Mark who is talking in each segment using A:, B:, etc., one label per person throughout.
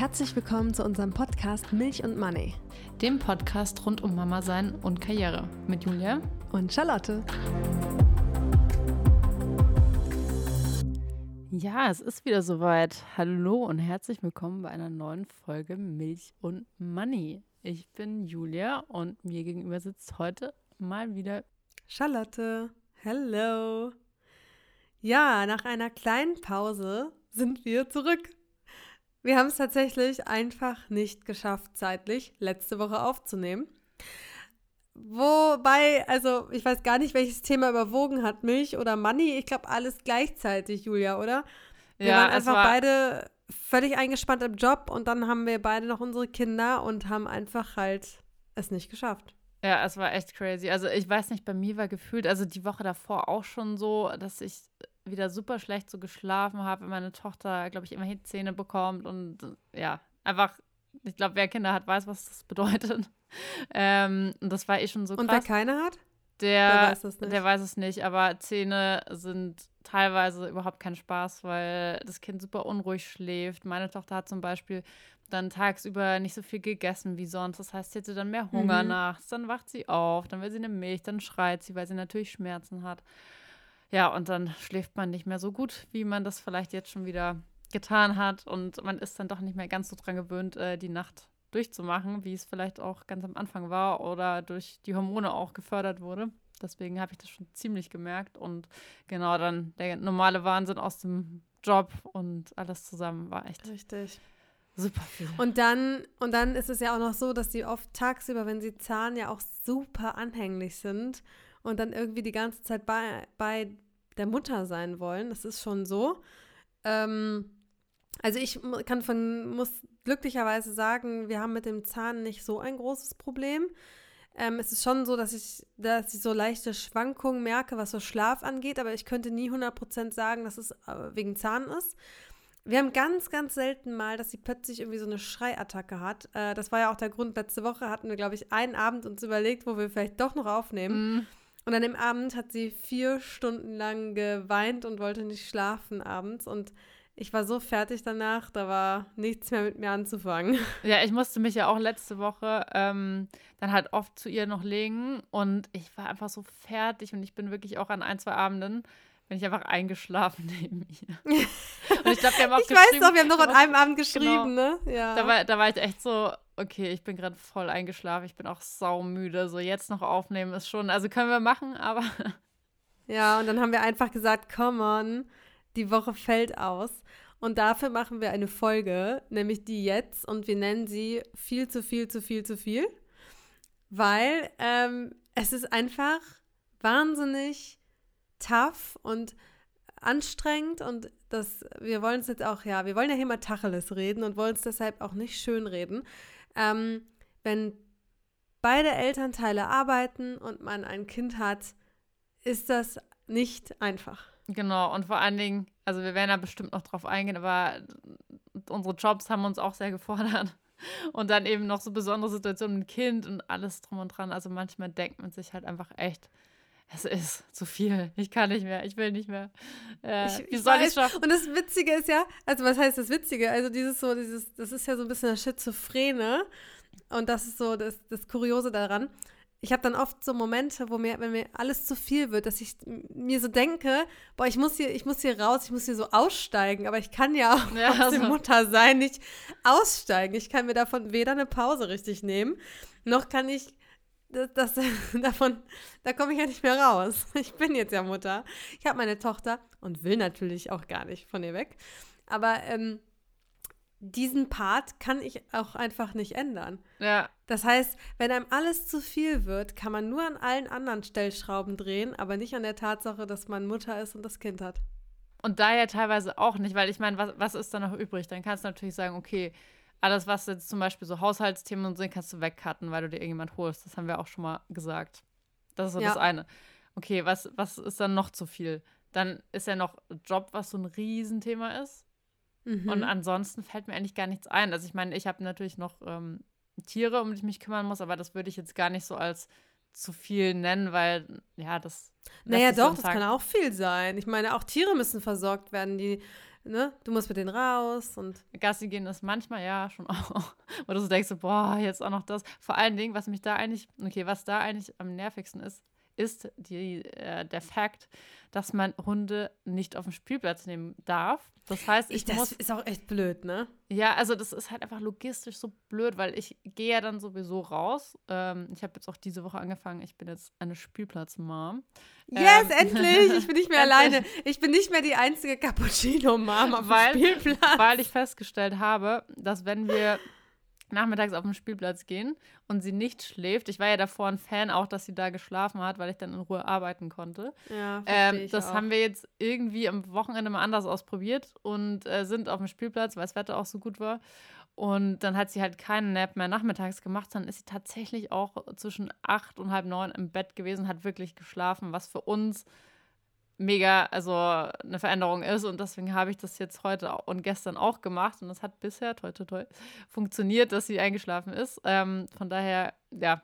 A: herzlich willkommen zu unserem Podcast Milch und Money.
B: Dem Podcast rund um Mama sein und Karriere mit Julia
A: und Charlotte.
B: Ja, es ist wieder soweit. Hallo und herzlich willkommen bei einer neuen Folge Milch und Money. Ich bin Julia und mir gegenüber sitzt heute mal wieder
A: Charlotte. Hello. Ja, nach einer kleinen Pause sind wir zurück. Wir haben es tatsächlich einfach nicht geschafft, zeitlich letzte Woche aufzunehmen. Wobei, also ich weiß gar nicht, welches Thema überwogen hat, Milch oder Money. Ich glaube, alles gleichzeitig, Julia, oder? Wir ja, waren einfach war beide völlig eingespannt im Job und dann haben wir beide noch unsere Kinder und haben einfach halt es nicht geschafft.
B: Ja, es war echt crazy. Also ich weiß nicht, bei mir war gefühlt, also die Woche davor auch schon so, dass ich wieder super schlecht so geschlafen habe, wenn meine Tochter, glaube ich, immerhin Zähne bekommt und ja, einfach, ich glaube, wer Kinder hat, weiß, was das bedeutet. Ähm, und das war eh schon so krass.
A: Und wer keine hat?
B: Der, der, weiß es nicht. Der weiß es nicht, aber Zähne sind teilweise überhaupt kein Spaß, weil das Kind super unruhig schläft. Meine Tochter hat zum Beispiel dann tagsüber nicht so viel gegessen wie sonst. Das heißt, sie hätte dann mehr Hunger mhm. nachts. Dann wacht sie auf, dann will sie eine Milch, dann schreit sie, weil sie natürlich Schmerzen hat. Ja, und dann schläft man nicht mehr so gut, wie man das vielleicht jetzt schon wieder getan hat. Und man ist dann doch nicht mehr ganz so dran gewöhnt, äh, die Nacht durchzumachen, wie es vielleicht auch ganz am Anfang war oder durch die Hormone auch gefördert wurde. Deswegen habe ich das schon ziemlich gemerkt. Und genau dann der normale Wahnsinn aus dem Job und alles zusammen war echt.
A: Richtig. Super viel. Und dann, und dann ist es ja auch noch so, dass die oft tagsüber, wenn sie zahlen, ja auch super anhänglich sind und dann irgendwie die ganze Zeit bei, bei der Mutter sein wollen. Das ist schon so. Ähm, also ich kann von, muss glücklicherweise sagen, wir haben mit dem Zahn nicht so ein großes Problem. Ähm, es ist schon so, dass ich, dass ich so leichte Schwankungen merke, was so Schlaf angeht, aber ich könnte nie 100% sagen, dass es äh, wegen Zahn ist. Wir haben ganz, ganz selten mal, dass sie plötzlich irgendwie so eine Schreiattacke hat. Äh, das war ja auch der Grund. Letzte Woche hatten wir, glaube ich, einen Abend uns überlegt, wo wir vielleicht doch noch aufnehmen. Mm. Und an dem Abend hat sie vier Stunden lang geweint und wollte nicht schlafen abends. Und ich war so fertig danach, da war nichts mehr mit mir anzufangen.
B: Ja, ich musste mich ja auch letzte Woche ähm, dann halt oft zu ihr noch legen. Und ich war einfach so fertig. Und ich bin wirklich auch an ein, zwei Abenden bin ich einfach eingeschlafen neben ihr.
A: Und ich glaube, wir haben auch Ich weiß doch, wir haben noch an einem Abend geschrieben, genau,
B: ne? Ja. Da war, da war ich echt so, okay, ich bin gerade voll eingeschlafen, ich bin auch saumüde. So jetzt noch aufnehmen ist schon, also können wir machen, aber.
A: Ja, und dann haben wir einfach gesagt, come on, die Woche fällt aus. Und dafür machen wir eine Folge, nämlich die jetzt, und wir nennen sie viel zu viel zu viel zu viel, weil ähm, es ist einfach wahnsinnig tough und anstrengend und das, wir wollen es jetzt auch, ja, wir wollen ja hier mal Tacheles reden und wollen es deshalb auch nicht schön reden. Ähm, wenn beide Elternteile arbeiten und man ein Kind hat, ist das nicht einfach.
B: Genau, und vor allen Dingen, also wir werden da bestimmt noch drauf eingehen, aber unsere Jobs haben uns auch sehr gefordert. Und dann eben noch so besondere Situationen mit Kind und alles drum und dran. Also manchmal denkt man sich halt einfach echt, es ist zu viel. Ich kann nicht mehr. Ich will nicht mehr. Äh, ich, wie soll ich schaffen?
A: Und das Witzige ist ja, also was heißt das Witzige? Also dieses so, dieses, das ist ja so ein bisschen das Schizophrene. Und das ist so das, das Kuriose daran. Ich habe dann oft so Momente, wo mir, wenn mir alles zu viel wird, dass ich mir so denke, boah, ich muss hier, ich muss hier raus, ich muss hier so aussteigen, aber ich kann ja auch ja, also. Mutter sein, nicht aussteigen. Ich kann mir davon weder eine Pause richtig nehmen, noch kann ich das, das, davon, da komme ich ja nicht mehr raus. Ich bin jetzt ja Mutter. Ich habe meine Tochter und will natürlich auch gar nicht von ihr weg. Aber ähm, diesen Part kann ich auch einfach nicht ändern.
B: Ja.
A: Das heißt, wenn einem alles zu viel wird, kann man nur an allen anderen Stellschrauben drehen, aber nicht an der Tatsache, dass man Mutter ist und das Kind hat.
B: Und daher teilweise auch nicht, weil ich meine, was, was ist da noch übrig? Dann kannst du natürlich sagen, okay, alles, was jetzt zum Beispiel so Haushaltsthemen und so sind, kannst du wegcutten, weil du dir irgendjemand holst. Das haben wir auch schon mal gesagt. Das ist so ja. das eine. Okay, was, was ist dann noch zu viel? Dann ist ja noch Job, was so ein Riesenthema ist. Mhm. Und ansonsten fällt mir eigentlich gar nichts ein. Also ich meine, ich habe natürlich noch ähm, Tiere, um die ich mich kümmern muss, aber das würde ich jetzt gar nicht so als zu viel nennen, weil ja, das.
A: Naja, doch, das kann auch viel sein. Ich meine, auch Tiere müssen versorgt werden. Die ne, du musst mit denen raus und.
B: Gassi gehen ist manchmal ja schon auch. Oder du denkst so, boah, jetzt auch noch das. Vor allen Dingen, was mich da eigentlich, okay, was da eigentlich am nervigsten ist, ist die, äh, der Fakt, dass man Hunde nicht auf den Spielplatz nehmen darf. Das heißt, ich, ich
A: das
B: muss.
A: ist auch echt blöd, ne?
B: Ja, also das ist halt einfach logistisch so blöd, weil ich gehe ja dann sowieso raus. Ähm, ich habe jetzt auch diese Woche angefangen. Ich bin jetzt eine Spielplatz-Mom.
A: Yes, ähm, endlich! Ich bin nicht mehr alleine. Ich bin nicht mehr die einzige Cappuccino-Mom auf weil, dem Spielplatz.
B: Weil ich festgestellt habe, dass wenn wir nachmittags auf den Spielplatz gehen und sie nicht schläft. Ich war ja davor ein Fan auch, dass sie da geschlafen hat, weil ich dann in Ruhe arbeiten konnte.
A: Ja, ähm,
B: das
A: auch.
B: haben wir jetzt irgendwie am Wochenende mal anders ausprobiert und äh, sind auf dem Spielplatz, weil das Wetter auch so gut war. Und dann hat sie halt keinen Nap mehr nachmittags gemacht. Dann ist sie tatsächlich auch zwischen acht und halb neun im Bett gewesen, hat wirklich geschlafen, was für uns mega, also eine Veränderung ist. Und deswegen habe ich das jetzt heute und gestern auch gemacht. Und das hat bisher, toi, toi, toi, funktioniert, dass sie eingeschlafen ist. Ähm, von daher, ja,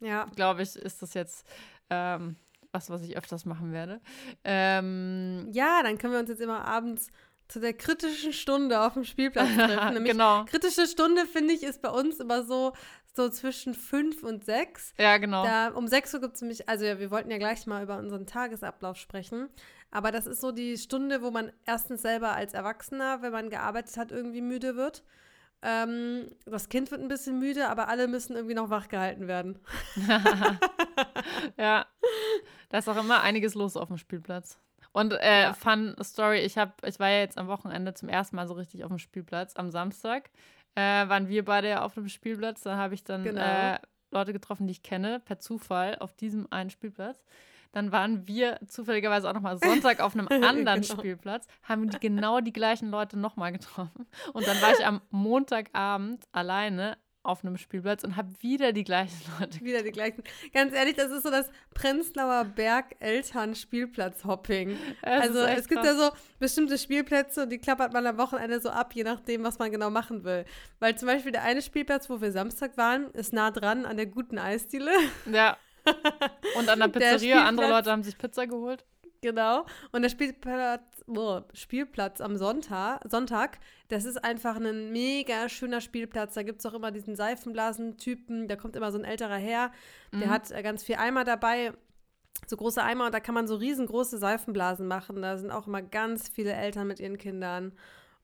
A: ja.
B: glaube ich, ist das jetzt ähm, was, was ich öfters machen werde. Ähm,
A: ja, dann können wir uns jetzt immer abends zu der kritischen Stunde auf dem Spielplatz treffen. Nämlich
B: genau.
A: kritische Stunde, finde ich, ist bei uns immer so, so zwischen fünf und sechs.
B: Ja, genau.
A: Da, um sechs Uhr gibt es nämlich, also ja, wir wollten ja gleich mal über unseren Tagesablauf sprechen, aber das ist so die Stunde, wo man erstens selber als Erwachsener, wenn man gearbeitet hat, irgendwie müde wird. Ähm, das Kind wird ein bisschen müde, aber alle müssen irgendwie noch wach gehalten werden.
B: ja, da ist auch immer einiges los auf dem Spielplatz. Und äh, ja. Fun Story, ich, hab, ich war ja jetzt am Wochenende zum ersten Mal so richtig auf dem Spielplatz, am Samstag äh, waren wir beide auf dem Spielplatz. Da habe ich dann genau. äh, Leute getroffen, die ich kenne, per Zufall auf diesem einen Spielplatz. Dann waren wir zufälligerweise auch nochmal Sonntag auf einem anderen genau. Spielplatz, haben die genau die gleichen Leute nochmal getroffen. Und dann war ich am Montagabend alleine auf einem Spielplatz und habe wieder die gleichen Leute.
A: Wieder die gleichen. Ganz ehrlich, das ist so das Prenzlauer Berg Eltern Spielplatz-Hopping. Also es gibt krass. ja so bestimmte Spielplätze und die klappert man am Wochenende so ab, je nachdem, was man genau machen will. Weil zum Beispiel der eine Spielplatz, wo wir Samstag waren, ist nah dran an der guten Eisdiele.
B: Ja. Und an der Pizzeria, der andere Leute haben sich Pizza geholt.
A: Genau. Und der Spielplatz, oh, Spielplatz am Sonntag, Sonntag, das ist einfach ein mega schöner Spielplatz. Da gibt es auch immer diesen Seifenblasen-Typen. Da kommt immer so ein älterer her. Der mhm. hat äh, ganz viel Eimer dabei. So große Eimer und da kann man so riesengroße Seifenblasen machen. Da sind auch immer ganz viele Eltern mit ihren Kindern.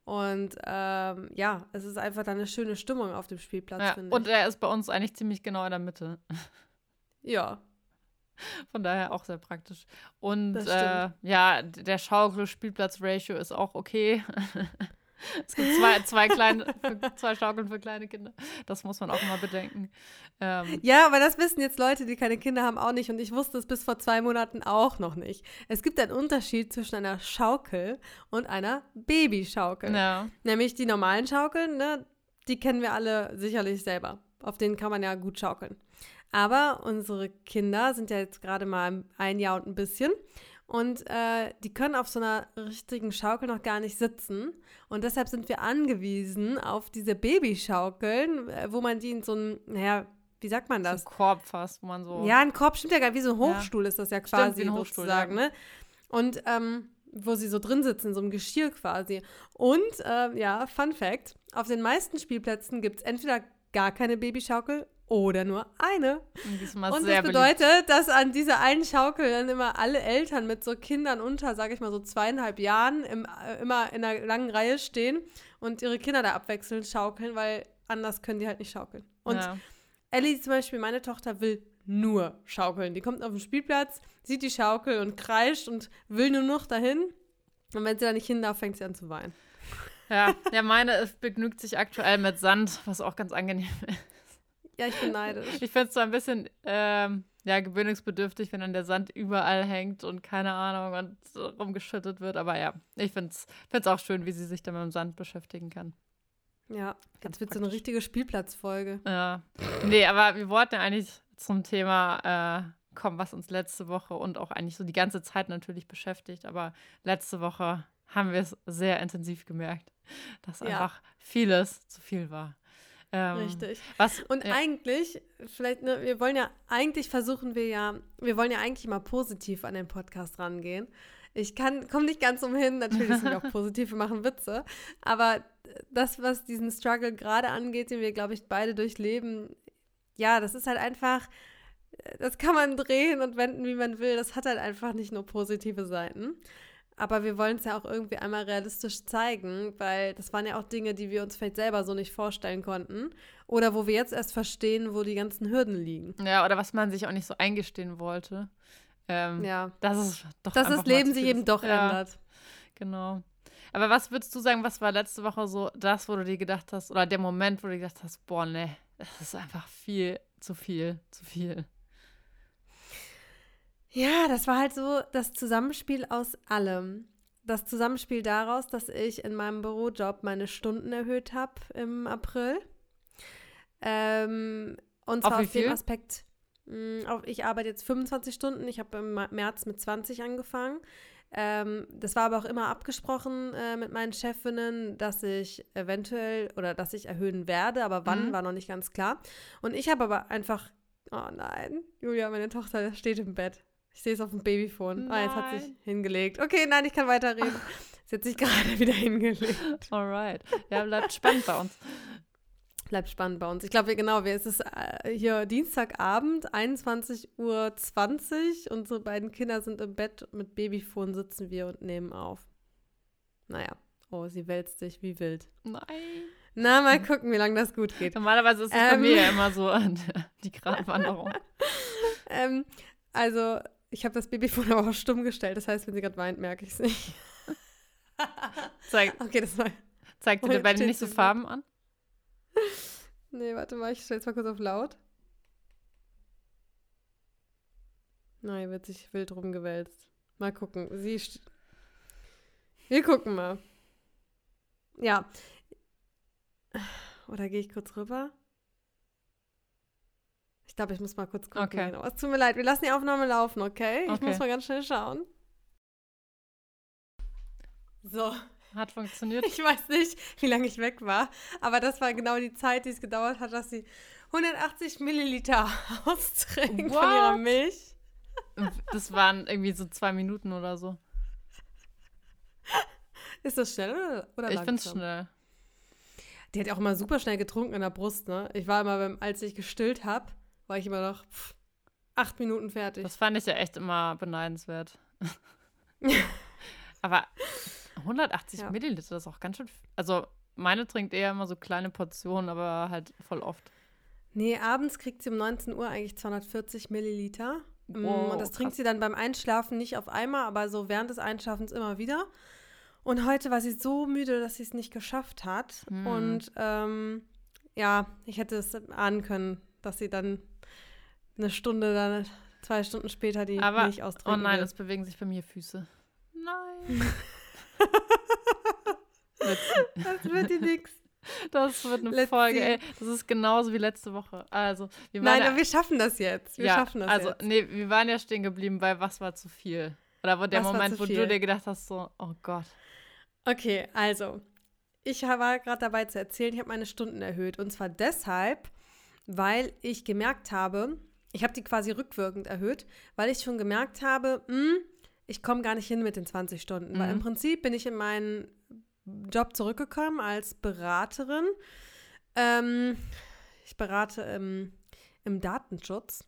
A: Und ähm, ja, es ist einfach dann eine schöne Stimmung auf dem Spielplatz,
B: ja,
A: finde
B: ich. Und er ist bei uns eigentlich ziemlich genau in der Mitte.
A: Ja,
B: von daher auch sehr praktisch. Und äh, ja, der Schaukel-Spielplatz-Ratio ist auch okay. es gibt zwei, zwei, kleine, zwei Schaukeln für kleine Kinder. Das muss man auch mal bedenken.
A: Ähm, ja, aber das wissen jetzt Leute, die keine Kinder haben, auch nicht. Und ich wusste es bis vor zwei Monaten auch noch nicht. Es gibt einen Unterschied zwischen einer Schaukel und einer Babyschaukel.
B: Ja.
A: Nämlich die normalen Schaukeln, ne, die kennen wir alle sicherlich selber. Auf denen kann man ja gut schaukeln. Aber unsere Kinder sind ja jetzt gerade mal ein Jahr und ein bisschen. Und äh, die können auf so einer richtigen Schaukel noch gar nicht sitzen. Und deshalb sind wir angewiesen auf diese Babyschaukeln, äh, wo man die in so einem, naja, wie sagt man das?
B: So ein Korb fast, wo man so.
A: Ja, ein Korb stimmt ja gar nicht. Wie so ein Hochstuhl ja. ist das ja quasi
B: stimmt, wie ein
A: Hochstuhl, sozusagen, ja. ne? Und ähm, wo sie so drin sitzen, in so einem Geschirr quasi. Und äh, ja, Fun Fact: Auf den meisten Spielplätzen gibt es entweder gar keine Babyschaukel oder nur eine.
B: Diesmal
A: und
B: das
A: bedeutet, beliebt. dass an dieser einen Schaukel dann immer alle Eltern mit so Kindern unter, sage ich mal, so zweieinhalb Jahren im, äh, immer in einer langen Reihe stehen und ihre Kinder da abwechselnd schaukeln, weil anders können die halt nicht schaukeln. Und ja. Ellie zum Beispiel, meine Tochter, will nur schaukeln. Die kommt auf den Spielplatz, sieht die Schaukel und kreischt und will nur noch dahin. Und wenn sie da nicht hin darf, fängt sie an zu weinen.
B: Ja, ja meine begnügt sich aktuell mit Sand, was auch ganz angenehm ist.
A: Ja, ich bin neidisch.
B: Ich finde es so ein bisschen ähm, ja, gewöhnungsbedürftig, wenn dann der Sand überall hängt und keine Ahnung und rumgeschüttet wird. Aber ja, ich finde es auch schön, wie sie sich dann mit dem Sand beschäftigen kann.
A: Ja, jetzt wird so eine richtige Spielplatzfolge.
B: Ja. Nee, aber wir wollten ja eigentlich zum Thema äh, kommen, was uns letzte Woche und auch eigentlich so die ganze Zeit natürlich beschäftigt. Aber letzte Woche haben wir es sehr intensiv gemerkt, dass ja. einfach vieles zu viel war.
A: Ähm, Richtig. Was, und ja. eigentlich, vielleicht, ne, wir wollen ja, eigentlich versuchen wir ja, wir wollen ja eigentlich mal positiv an den Podcast rangehen. ich kann, komme nicht ganz umhin, natürlich sind wir auch positiv, wir machen Witze, aber das, was diesen Struggle gerade angeht, den wir, glaube ich, beide durchleben, ja, das ist halt einfach, das kann man drehen und wenden, wie man will. Das hat halt einfach nicht nur positive Seiten. Aber wir wollen es ja auch irgendwie einmal realistisch zeigen, weil das waren ja auch Dinge, die wir uns vielleicht selber so nicht vorstellen konnten. Oder wo wir jetzt erst verstehen, wo die ganzen Hürden liegen.
B: Ja, oder was man sich auch nicht so eingestehen wollte. Ähm, ja. Dass es doch
A: Dass das Leben sich eben doch ja, ändert.
B: Genau. Aber was würdest du sagen, was war letzte Woche so das, wo du dir gedacht hast, oder der Moment, wo du dir gedacht hast, boah, ne, das ist einfach viel, zu viel, zu viel.
A: Ja, das war halt so das Zusammenspiel aus allem. Das Zusammenspiel daraus, dass ich in meinem Bürojob meine Stunden erhöht habe im April. Ähm, und zwar auf, auf dem Aspekt, mh, auf, ich arbeite jetzt 25 Stunden, ich habe im März mit 20 angefangen. Ähm, das war aber auch immer abgesprochen äh, mit meinen Chefinnen, dass ich eventuell oder dass ich erhöhen werde, aber wann mhm. war noch nicht ganz klar. Und ich habe aber einfach, oh nein, Julia, meine Tochter steht im Bett. Ich sehe es auf dem Babyphone. Nein. Ah, jetzt hat sich hingelegt. Okay, nein, ich kann weiterreden. Sie hat sich gerade wieder hingelegt.
B: Alright. Ja, bleibt spannend bei uns.
A: Bleibt spannend bei uns. Ich glaube, genau, es ist äh, hier Dienstagabend, 21.20 Uhr. Unsere beiden Kinder sind im Bett. Mit Babyphone sitzen wir und nehmen auf. Naja. Oh, sie wälzt sich wie wild.
B: Nein.
A: Na, mal gucken, wie lange das gut geht.
B: Normalerweise ist es ähm, bei mir ja immer so die Gratwanderung.
A: ähm, also, ich habe das Babyphone aber auch stumm gestellt. Das heißt, wenn sie gerade weint, merke ich es nicht.
B: Zeig, okay, das war. Zeigt dir beide nicht so Farben an?
A: Nee, warte mal, ich stelle es mal kurz auf laut. Nein, wird sich wild rumgewälzt. Mal gucken. Sie. Wir gucken mal. Ja. Oder gehe ich kurz rüber? Ich glaube, ich muss mal kurz gucken. Okay. Genau. Es tut mir leid, wir lassen die Aufnahme laufen, okay? Ich okay. muss mal ganz schnell schauen. So.
B: Hat funktioniert.
A: Ich weiß nicht, wie lange ich weg war, aber das war genau die Zeit, die es gedauert hat, dass sie 180 Milliliter austrinkt What? von ihrer Milch.
B: Das waren irgendwie so zwei Minuten oder so.
A: Ist das schnell oder, oder
B: Ich finde es schnell.
A: Die hat ja auch immer super schnell getrunken in der Brust, ne? Ich war immer, als ich gestillt habe, war ich immer noch pff, acht Minuten fertig.
B: Das fand ich ja echt immer beneidenswert. Aber 180 ja. Milliliter, das ist auch ganz schön. Also, meine trinkt eher immer so kleine Portionen, aber halt voll oft.
A: Nee, abends kriegt sie um 19 Uhr eigentlich 240 Milliliter. Mm, wow, und das trinkt sie dann beim Einschlafen nicht auf einmal, aber so während des Einschlafens immer wieder. Und heute war sie so müde, dass sie es nicht geschafft hat. Hm. Und ähm, ja, ich hätte es ahnen können, dass sie dann eine Stunde, dann zwei Stunden später die
B: Aber,
A: Milch austrinken
B: Oh nein, es bewegen sich bei mir Füße. Nein.
A: das wird die nix.
B: Das wird eine Let's Folge, ey. Das ist genauso wie letzte Woche. Also,
A: wir Nein, ja, aber wir schaffen das jetzt. Wir ja, schaffen das
B: also,
A: jetzt.
B: nee, wir waren ja stehen geblieben bei was war zu viel. Oder wo der was Moment, wo du dir gedacht hast, so, oh Gott.
A: Okay, also, ich war gerade dabei zu erzählen, ich habe meine Stunden erhöht. Und zwar deshalb, weil ich gemerkt habe, ich habe die quasi rückwirkend erhöht, weil ich schon gemerkt habe, mh, hm, ich komme gar nicht hin mit den 20 Stunden. Mhm. Weil im Prinzip bin ich in meinen Job zurückgekommen als Beraterin. Ähm, ich berate im, im Datenschutz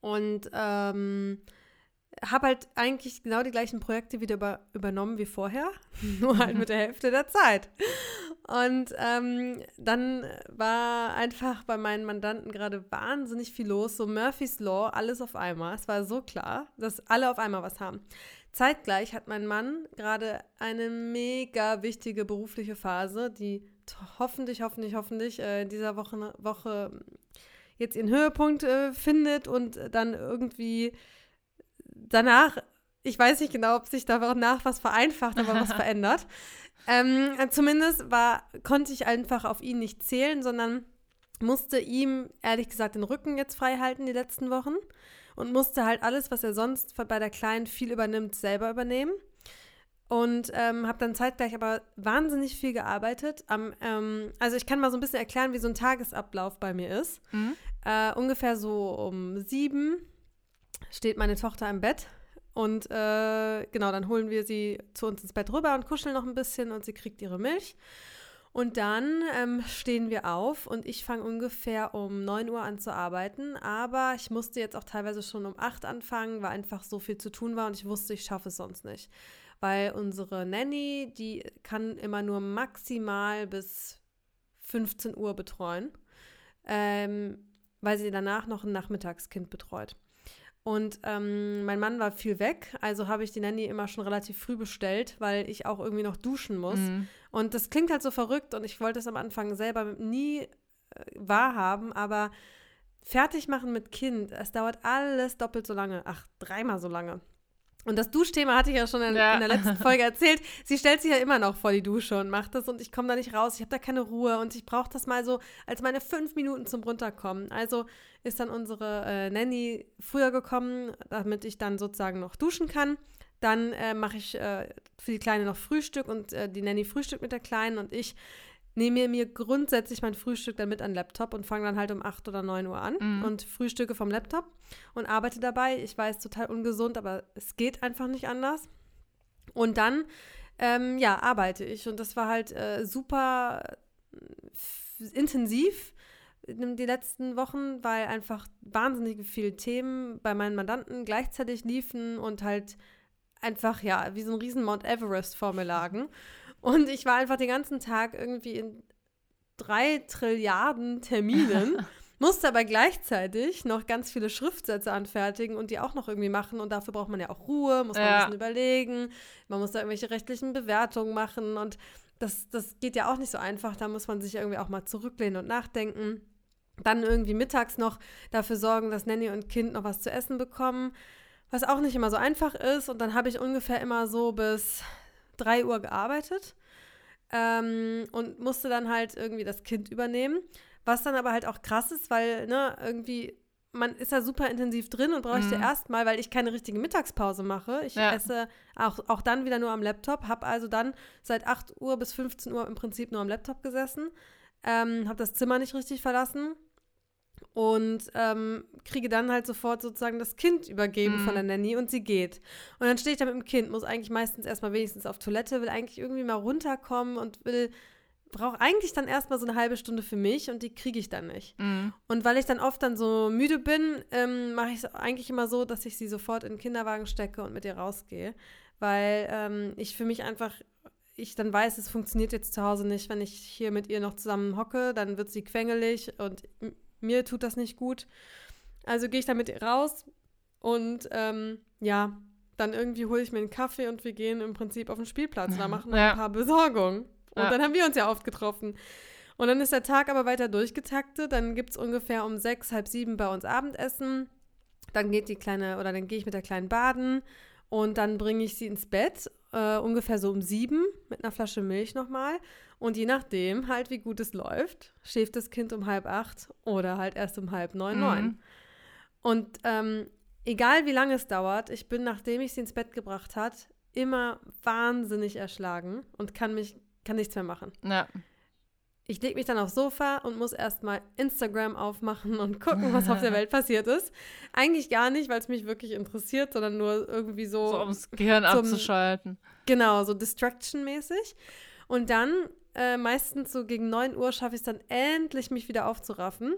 A: und ähm, habe halt eigentlich genau die gleichen Projekte wieder über, übernommen wie vorher, nur halt mit der Hälfte der Zeit. Und ähm, dann war einfach bei meinen Mandanten gerade wahnsinnig viel los, so Murphy's Law, alles auf einmal. Es war so klar, dass alle auf einmal was haben. Zeitgleich hat mein Mann gerade eine mega wichtige berufliche Phase, die hoffentlich, hoffentlich, hoffentlich äh, in dieser Woche, Woche jetzt ihren Höhepunkt äh, findet und dann irgendwie danach, ich weiß nicht genau, ob sich danach was vereinfacht, aber was verändert. Ähm, zumindest war, konnte ich einfach auf ihn nicht zählen, sondern musste ihm ehrlich gesagt den Rücken jetzt frei halten die letzten Wochen und musste halt alles, was er sonst bei der Kleinen viel übernimmt, selber übernehmen. Und ähm, habe dann zeitgleich aber wahnsinnig viel gearbeitet. Am, ähm, also ich kann mal so ein bisschen erklären, wie so ein Tagesablauf bei mir ist. Mhm. Äh, ungefähr so um sieben steht meine Tochter im Bett Und äh, genau, dann holen wir sie zu uns ins Bett rüber und kuscheln noch ein bisschen und sie kriegt ihre Milch. Und dann ähm, stehen wir auf und ich fange ungefähr um 9 Uhr an zu arbeiten. Aber ich musste jetzt auch teilweise schon um 8 anfangen, weil einfach so viel zu tun war und ich wusste, ich schaffe es sonst nicht. Weil unsere Nanny, die kann immer nur maximal bis 15 Uhr betreuen, ähm, weil sie danach noch ein Nachmittagskind betreut. Und ähm, mein Mann war viel weg, also habe ich die Nanny immer schon relativ früh bestellt, weil ich auch irgendwie noch duschen muss. Mhm. Und das klingt halt so verrückt und ich wollte es am Anfang selber nie äh, wahrhaben, aber fertig machen mit Kind, es dauert alles doppelt so lange, ach, dreimal so lange. Und das Duschthema hatte ich ja schon in, ja. in, der letzten Folge erzählt. Sie stellt sich ja immer noch vor die Dusche und macht das und ich komme da nicht raus. Ich habe da keine Ruhe und ich brauche das mal so als meine fünf Minuten zum Runterkommen. Also ist dann unsere äh, Nanny früher gekommen, damit ich dann sozusagen noch duschen kann. Dann äh, mache ich äh, für die Kleine noch Frühstück und äh, die Nanny frühstückt mit der Kleinen und ich nehme mir grundsätzlich mein Frühstück dann mit an den Laptop und fange dann halt um 8 oder 9 Uhr an mhm. und frühstücke vom Laptop und arbeite dabei. Ich weiß, total ungesund, aber es geht einfach nicht anders. Und dann, ähm, ja, arbeite ich. Und das war halt äh, super intensiv die letzten Wochen, weil einfach wahnsinnig viele Themen bei meinen Mandanten gleichzeitig liefen und halt einfach, ja, wie so ein riesen Mount Everest vor mir lagen. Und ich war einfach den ganzen Tag irgendwie in drei Trilliarden Terminen, musste aber gleichzeitig noch ganz viele Schriftsätze anfertigen und die auch noch irgendwie machen. Und dafür braucht man ja auch Ruhe, muss man ja. ein bisschen überlegen, man muss da irgendwelche rechtlichen Bewertungen machen und das, das geht ja auch nicht so einfach. Da muss man sich irgendwie auch mal zurücklehnen und nachdenken. Dann irgendwie mittags noch dafür sorgen, dass Nanny und Kind noch was zu essen bekommen, was auch nicht immer so einfach ist. Und dann habe ich ungefähr immer so bis 3 Uhr gearbeitet ähm, und musste dann halt irgendwie das Kind übernehmen. Was dann aber halt auch krass ist, weil, ne, irgendwie, man ist da super intensiv drin und bräuchte mhm. erstmal, weil ich keine richtige Mittagspause mache. Ich ja. esse auch, auch dann wieder nur am Laptop, habe also dann seit 8 Uhr bis 15 Uhr im Prinzip nur am Laptop gesessen, ähm, habe das Zimmer nicht richtig verlassen und ähm, kriege dann halt sofort sozusagen das Kind übergeben mhm. von der Nanny und sie geht. Und dann stehe ich da mit dem Kind, muss eigentlich meistens erstmal wenigstens auf Toilette, will eigentlich irgendwie mal runterkommen und will, brauche eigentlich dann erstmal so eine halbe Stunde für mich und die kriege ich dann nicht. Mhm. Und weil ich dann oft dann so müde bin, ähm, mache ich es eigentlich immer so, dass ich sie sofort in den Kinderwagen stecke und mit ihr rausgehe. Weil ähm, ich für mich einfach ich dann weiß, es funktioniert jetzt zu Hause nicht, wenn ich hier mit ihr noch zusammen hocke, dann wird sie quengelig und mir tut das nicht gut. Also gehe ich damit raus und ähm, ja, dann irgendwie hole ich mir einen Kaffee und wir gehen im Prinzip auf den Spielplatz. Da machen wir ja. ein paar Besorgungen. Und ja. dann haben wir uns ja oft getroffen. Und dann ist der Tag aber weiter durchgetaktet. Dann gibt es ungefähr um sechs, halb sieben bei uns Abendessen. Dann geht die kleine, oder dann gehe ich mit der kleinen baden und dann bringe ich sie ins Bett, äh, ungefähr so um sieben, mit einer Flasche Milch nochmal. Und je nachdem, halt, wie gut es läuft, schläft das Kind um halb acht oder halt erst um halb neun, mhm. neun. Und ähm, egal wie lange es dauert, ich bin, nachdem ich sie ins Bett gebracht hat, immer wahnsinnig erschlagen und kann mich, kann nichts mehr machen. Ja. Ich lege mich dann aufs Sofa und muss erstmal Instagram aufmachen und gucken, was auf der Welt passiert ist. Eigentlich gar nicht, weil es mich wirklich interessiert, sondern nur irgendwie so.
B: So, um das Gehirn zum, abzuschalten.
A: Genau, so Distraction-mäßig. Und dann äh, meistens so gegen 9 Uhr schaffe ich es dann endlich, mich wieder aufzuraffen.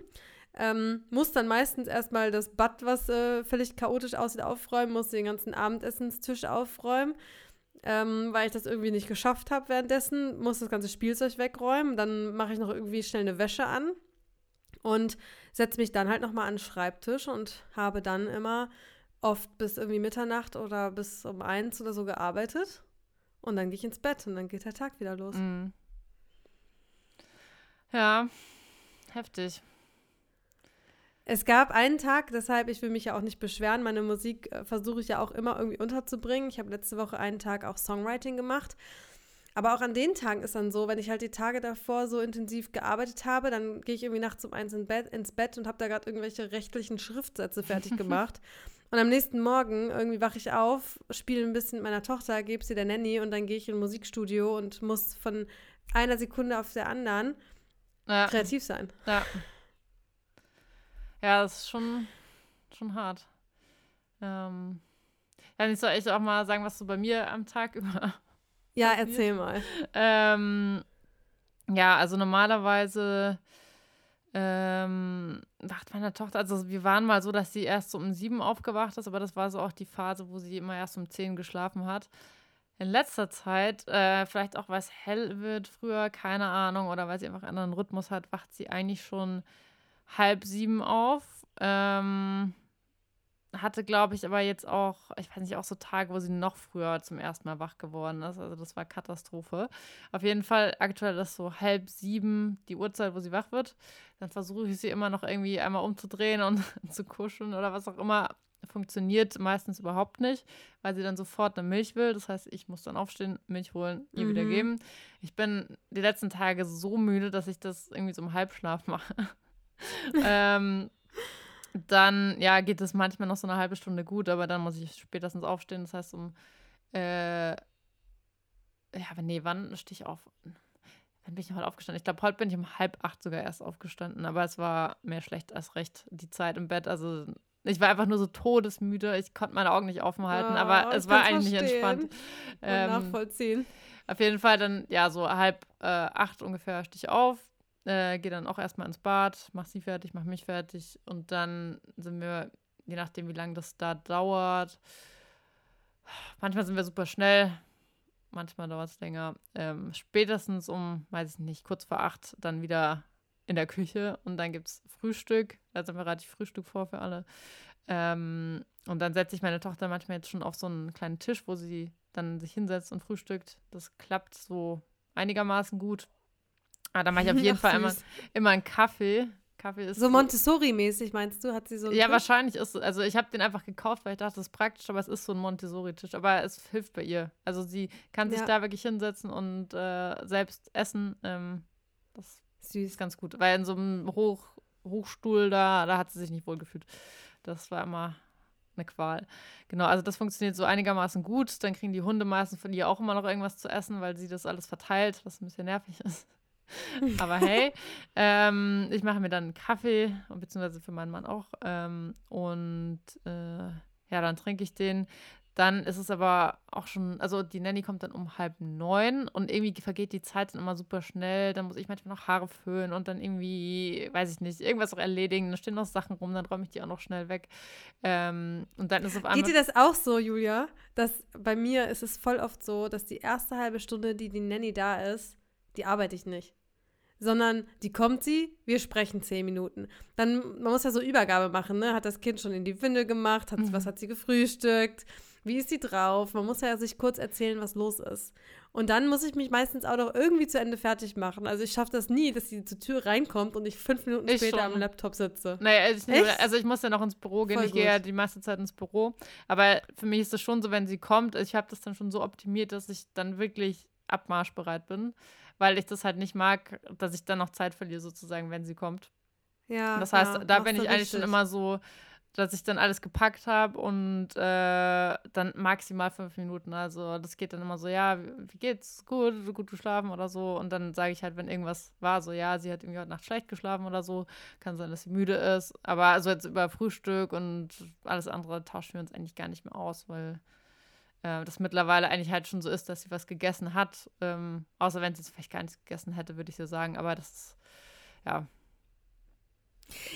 A: Ähm, muss dann meistens erstmal das Bad, was äh, völlig chaotisch aussieht, aufräumen, muss den ganzen Abendessenstisch aufräumen, ähm, weil ich das irgendwie nicht geschafft habe währenddessen, muss das ganze Spielzeug wegräumen, dann mache ich noch irgendwie schnell eine Wäsche an und setze mich dann halt nochmal an den Schreibtisch und habe dann immer oft bis irgendwie Mitternacht oder bis um eins oder so gearbeitet und dann gehe ich ins Bett und dann geht der Tag wieder los. Mhm.
B: Ja, heftig.
A: Es gab einen Tag, deshalb, ich will mich ja auch nicht beschweren, meine Musik äh, versuche ich ja auch immer irgendwie unterzubringen. Ich habe letzte Woche einen Tag auch Songwriting gemacht. Aber auch an den Tagen ist dann so, wenn ich halt die Tage davor so intensiv gearbeitet habe, dann gehe ich irgendwie nachts um eins in Bett, ins Bett und habe da gerade irgendwelche rechtlichen Schriftsätze fertig gemacht. und am nächsten Morgen irgendwie wache ich auf, spiele ein bisschen mit meiner Tochter, gebe sie der Nanny und dann gehe ich in ein Musikstudio und muss von einer Sekunde auf der anderen ja. kreativ sein.
B: Ja. Ja, das ist schon, schon hart. Ähm, Dann soll ich auch mal sagen, was so bei mir am Tag über.
A: Ja, erzähl mal.
B: Ähm, ja, also normalerweise ähm, wacht meine Tochter, also wir waren mal so, dass sie erst so um sieben aufgewacht ist, aber das war so auch die Phase, wo sie immer erst um zehn geschlafen hat. In letzter Zeit, äh, vielleicht auch weil es hell wird früher, keine Ahnung, oder weil sie einfach einen anderen Rhythmus hat, wacht sie eigentlich schon halb sieben auf. Ähm, hatte, glaube ich, aber jetzt auch, ich weiß nicht, auch so Tage, wo sie noch früher zum ersten Mal wach geworden ist. Also das war Katastrophe. Auf jeden Fall aktuell ist so halb sieben die Uhrzeit, wo sie wach wird. Dann versuche ich sie immer noch irgendwie einmal umzudrehen und zu kuscheln oder was auch immer. Funktioniert meistens überhaupt nicht, weil sie dann sofort eine Milch will. Das heißt, ich muss dann aufstehen, Milch holen, ihr mhm. wieder geben. Ich bin die letzten Tage so müde, dass ich das irgendwie so im Halbschlaf mache. ähm, dann, ja, geht es manchmal noch so eine halbe Stunde gut, aber dann muss ich spätestens aufstehen. Das heißt, um, äh, ja, aber nee, wann stehe ich auf? Wann bin ich heute aufgestanden? Ich glaube, heute bin ich um halb acht sogar erst aufgestanden, aber es war mehr schlecht als recht, die Zeit im Bett. Also, ich war einfach nur so todesmüde. Ich konnte meine Augen nicht offen halten, oh, aber es war eigentlich nicht entspannt.
A: Ähm, nachvollziehen.
B: Auf jeden Fall dann, ja, so halb äh, acht ungefähr stehe ich auf, äh, gehe dann auch erstmal ins Bad, mach sie fertig, mach mich fertig und dann sind wir, je nachdem, wie lange das da dauert, manchmal sind wir super schnell, manchmal dauert es länger. Ähm, spätestens um, weiß ich nicht, kurz vor acht dann wieder in der Küche und dann gibt es Frühstück. Da sind wir relativ Frühstück vor für alle. Ähm, und dann setze ich meine Tochter manchmal jetzt schon auf so einen kleinen Tisch, wo sie dann sich hinsetzt und frühstückt. Das klappt so einigermaßen gut. Ah, da mache ich auf jeden Ach, Fall immer, immer einen Kaffee. Kaffee ist
A: so Montessori-mäßig, meinst du? Hat sie so
B: Ja, Tisch? wahrscheinlich ist es. Also, ich habe den einfach gekauft, weil ich dachte, das ist praktisch, aber es ist so ein Montessori-Tisch. Aber es hilft bei ihr. Also, sie kann sich ja. da wirklich hinsetzen und äh, selbst essen. Ähm, das Süß. ist ganz gut. Weil in so einem Hoch, Hochstuhl da, da hat sie sich nicht wohl gefühlt. Das war immer eine Qual. Genau, also das funktioniert so einigermaßen gut. Dann kriegen die Hunde meistens von ihr auch immer noch irgendwas zu essen, weil sie das alles verteilt, was ein bisschen nervig ist. Aber hey, ähm, ich mache mir dann einen Kaffee, beziehungsweise für meinen Mann auch. Ähm, und äh, ja, dann trinke ich den. Dann ist es aber auch schon, also die Nanny kommt dann um halb neun und irgendwie vergeht die Zeit dann immer super schnell. Dann muss ich manchmal noch Haare föhnen und dann irgendwie, weiß ich nicht, irgendwas auch erledigen. Da stehen noch Sachen rum, dann räume ich die auch noch schnell weg. Ähm, und dann ist auf
A: einmal. Geht dir das auch so, Julia? Dass bei mir ist es voll oft so, dass die erste halbe Stunde, die die Nanny da ist, die arbeite ich nicht. Sondern die kommt sie, wir sprechen zehn Minuten. Dann, man muss ja so Übergabe machen, ne? Hat das Kind schon in die Windel gemacht? Hat, mhm. Was hat sie gefrühstückt? Wie ist sie drauf? Man muss ja sich kurz erzählen, was los ist. Und dann muss ich mich meistens auch noch irgendwie zu Ende fertig machen. Also ich schaffe das nie, dass sie zur Tür reinkommt und ich fünf Minuten ich später schon. am Laptop sitze.
B: Naja, ich, nur, also ich muss ja noch ins Büro gehen. Voll ich gehe ja die meiste Zeit ins Büro. Aber für mich ist es schon so, wenn sie kommt, ich habe das dann schon so optimiert, dass ich dann wirklich abmarschbereit bin weil ich das halt nicht mag, dass ich dann noch Zeit verliere, sozusagen, wenn sie kommt. Ja. Das heißt, ja, da bin ich eigentlich schon immer so, dass ich dann alles gepackt habe und äh, dann maximal fünf Minuten. Also das geht dann immer so, ja, wie geht's? Gut, gut geschlafen oder so. Und dann sage ich halt, wenn irgendwas war, so, ja, sie hat irgendwie heute Nacht schlecht geschlafen oder so. Kann sein, dass sie müde ist. Aber also jetzt über Frühstück und alles andere tauschen wir uns eigentlich gar nicht mehr aus, weil äh, das mittlerweile eigentlich halt schon so ist, dass sie was gegessen hat. Ähm, außer wenn sie es vielleicht gar nicht gegessen hätte, würde ich so sagen. Aber das ist, ja.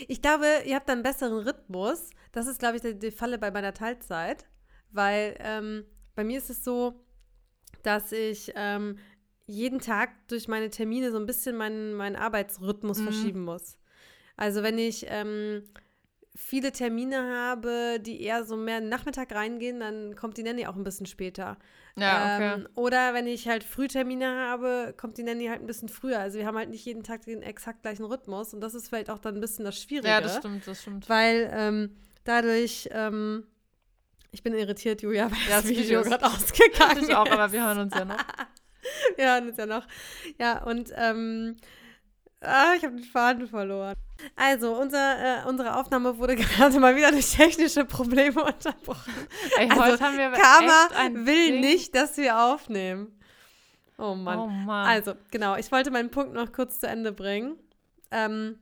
A: Ich glaube, ihr habt einen besseren Rhythmus. Das ist, glaube ich, die, die Falle bei meiner Teilzeit. Weil ähm, bei mir ist es so, dass ich ähm, jeden Tag durch meine Termine so ein bisschen meinen, meinen Arbeitsrhythmus mhm. verschieben muss. Also wenn ich ähm, viele Termine habe, die eher so mehr Nachmittag reingehen, dann kommt die Nanny auch ein bisschen später. Ja, okay. Ähm, oder wenn ich halt Frühtermine habe, kommt die Nanny halt ein bisschen früher. Also wir haben halt nicht jeden Tag den exakt gleichen Rhythmus und das ist vielleicht auch dann ein bisschen das Schwierige.
B: Ja, das stimmt, das stimmt.
A: Weil ähm, dadurch, ähm, ich bin irritiert, Julia, weil ja, das, das Video gerade ausgegangen
B: ich auch, aber wir hören uns ja noch.
A: wir hören uns ja noch. Ja, und ähm, ah, ich habe den Faden verloren. Also, unser, äh, unsere Aufnahme wurde gerade mal wieder durch technische Probleme unterbrochen. Ey, also, Karma will Ding. nicht, dass wir aufnehmen. Oh Mann. oh Mann. Also, genau, ich wollte meinen Punkt noch kurz zu Ende bringen. Ähm,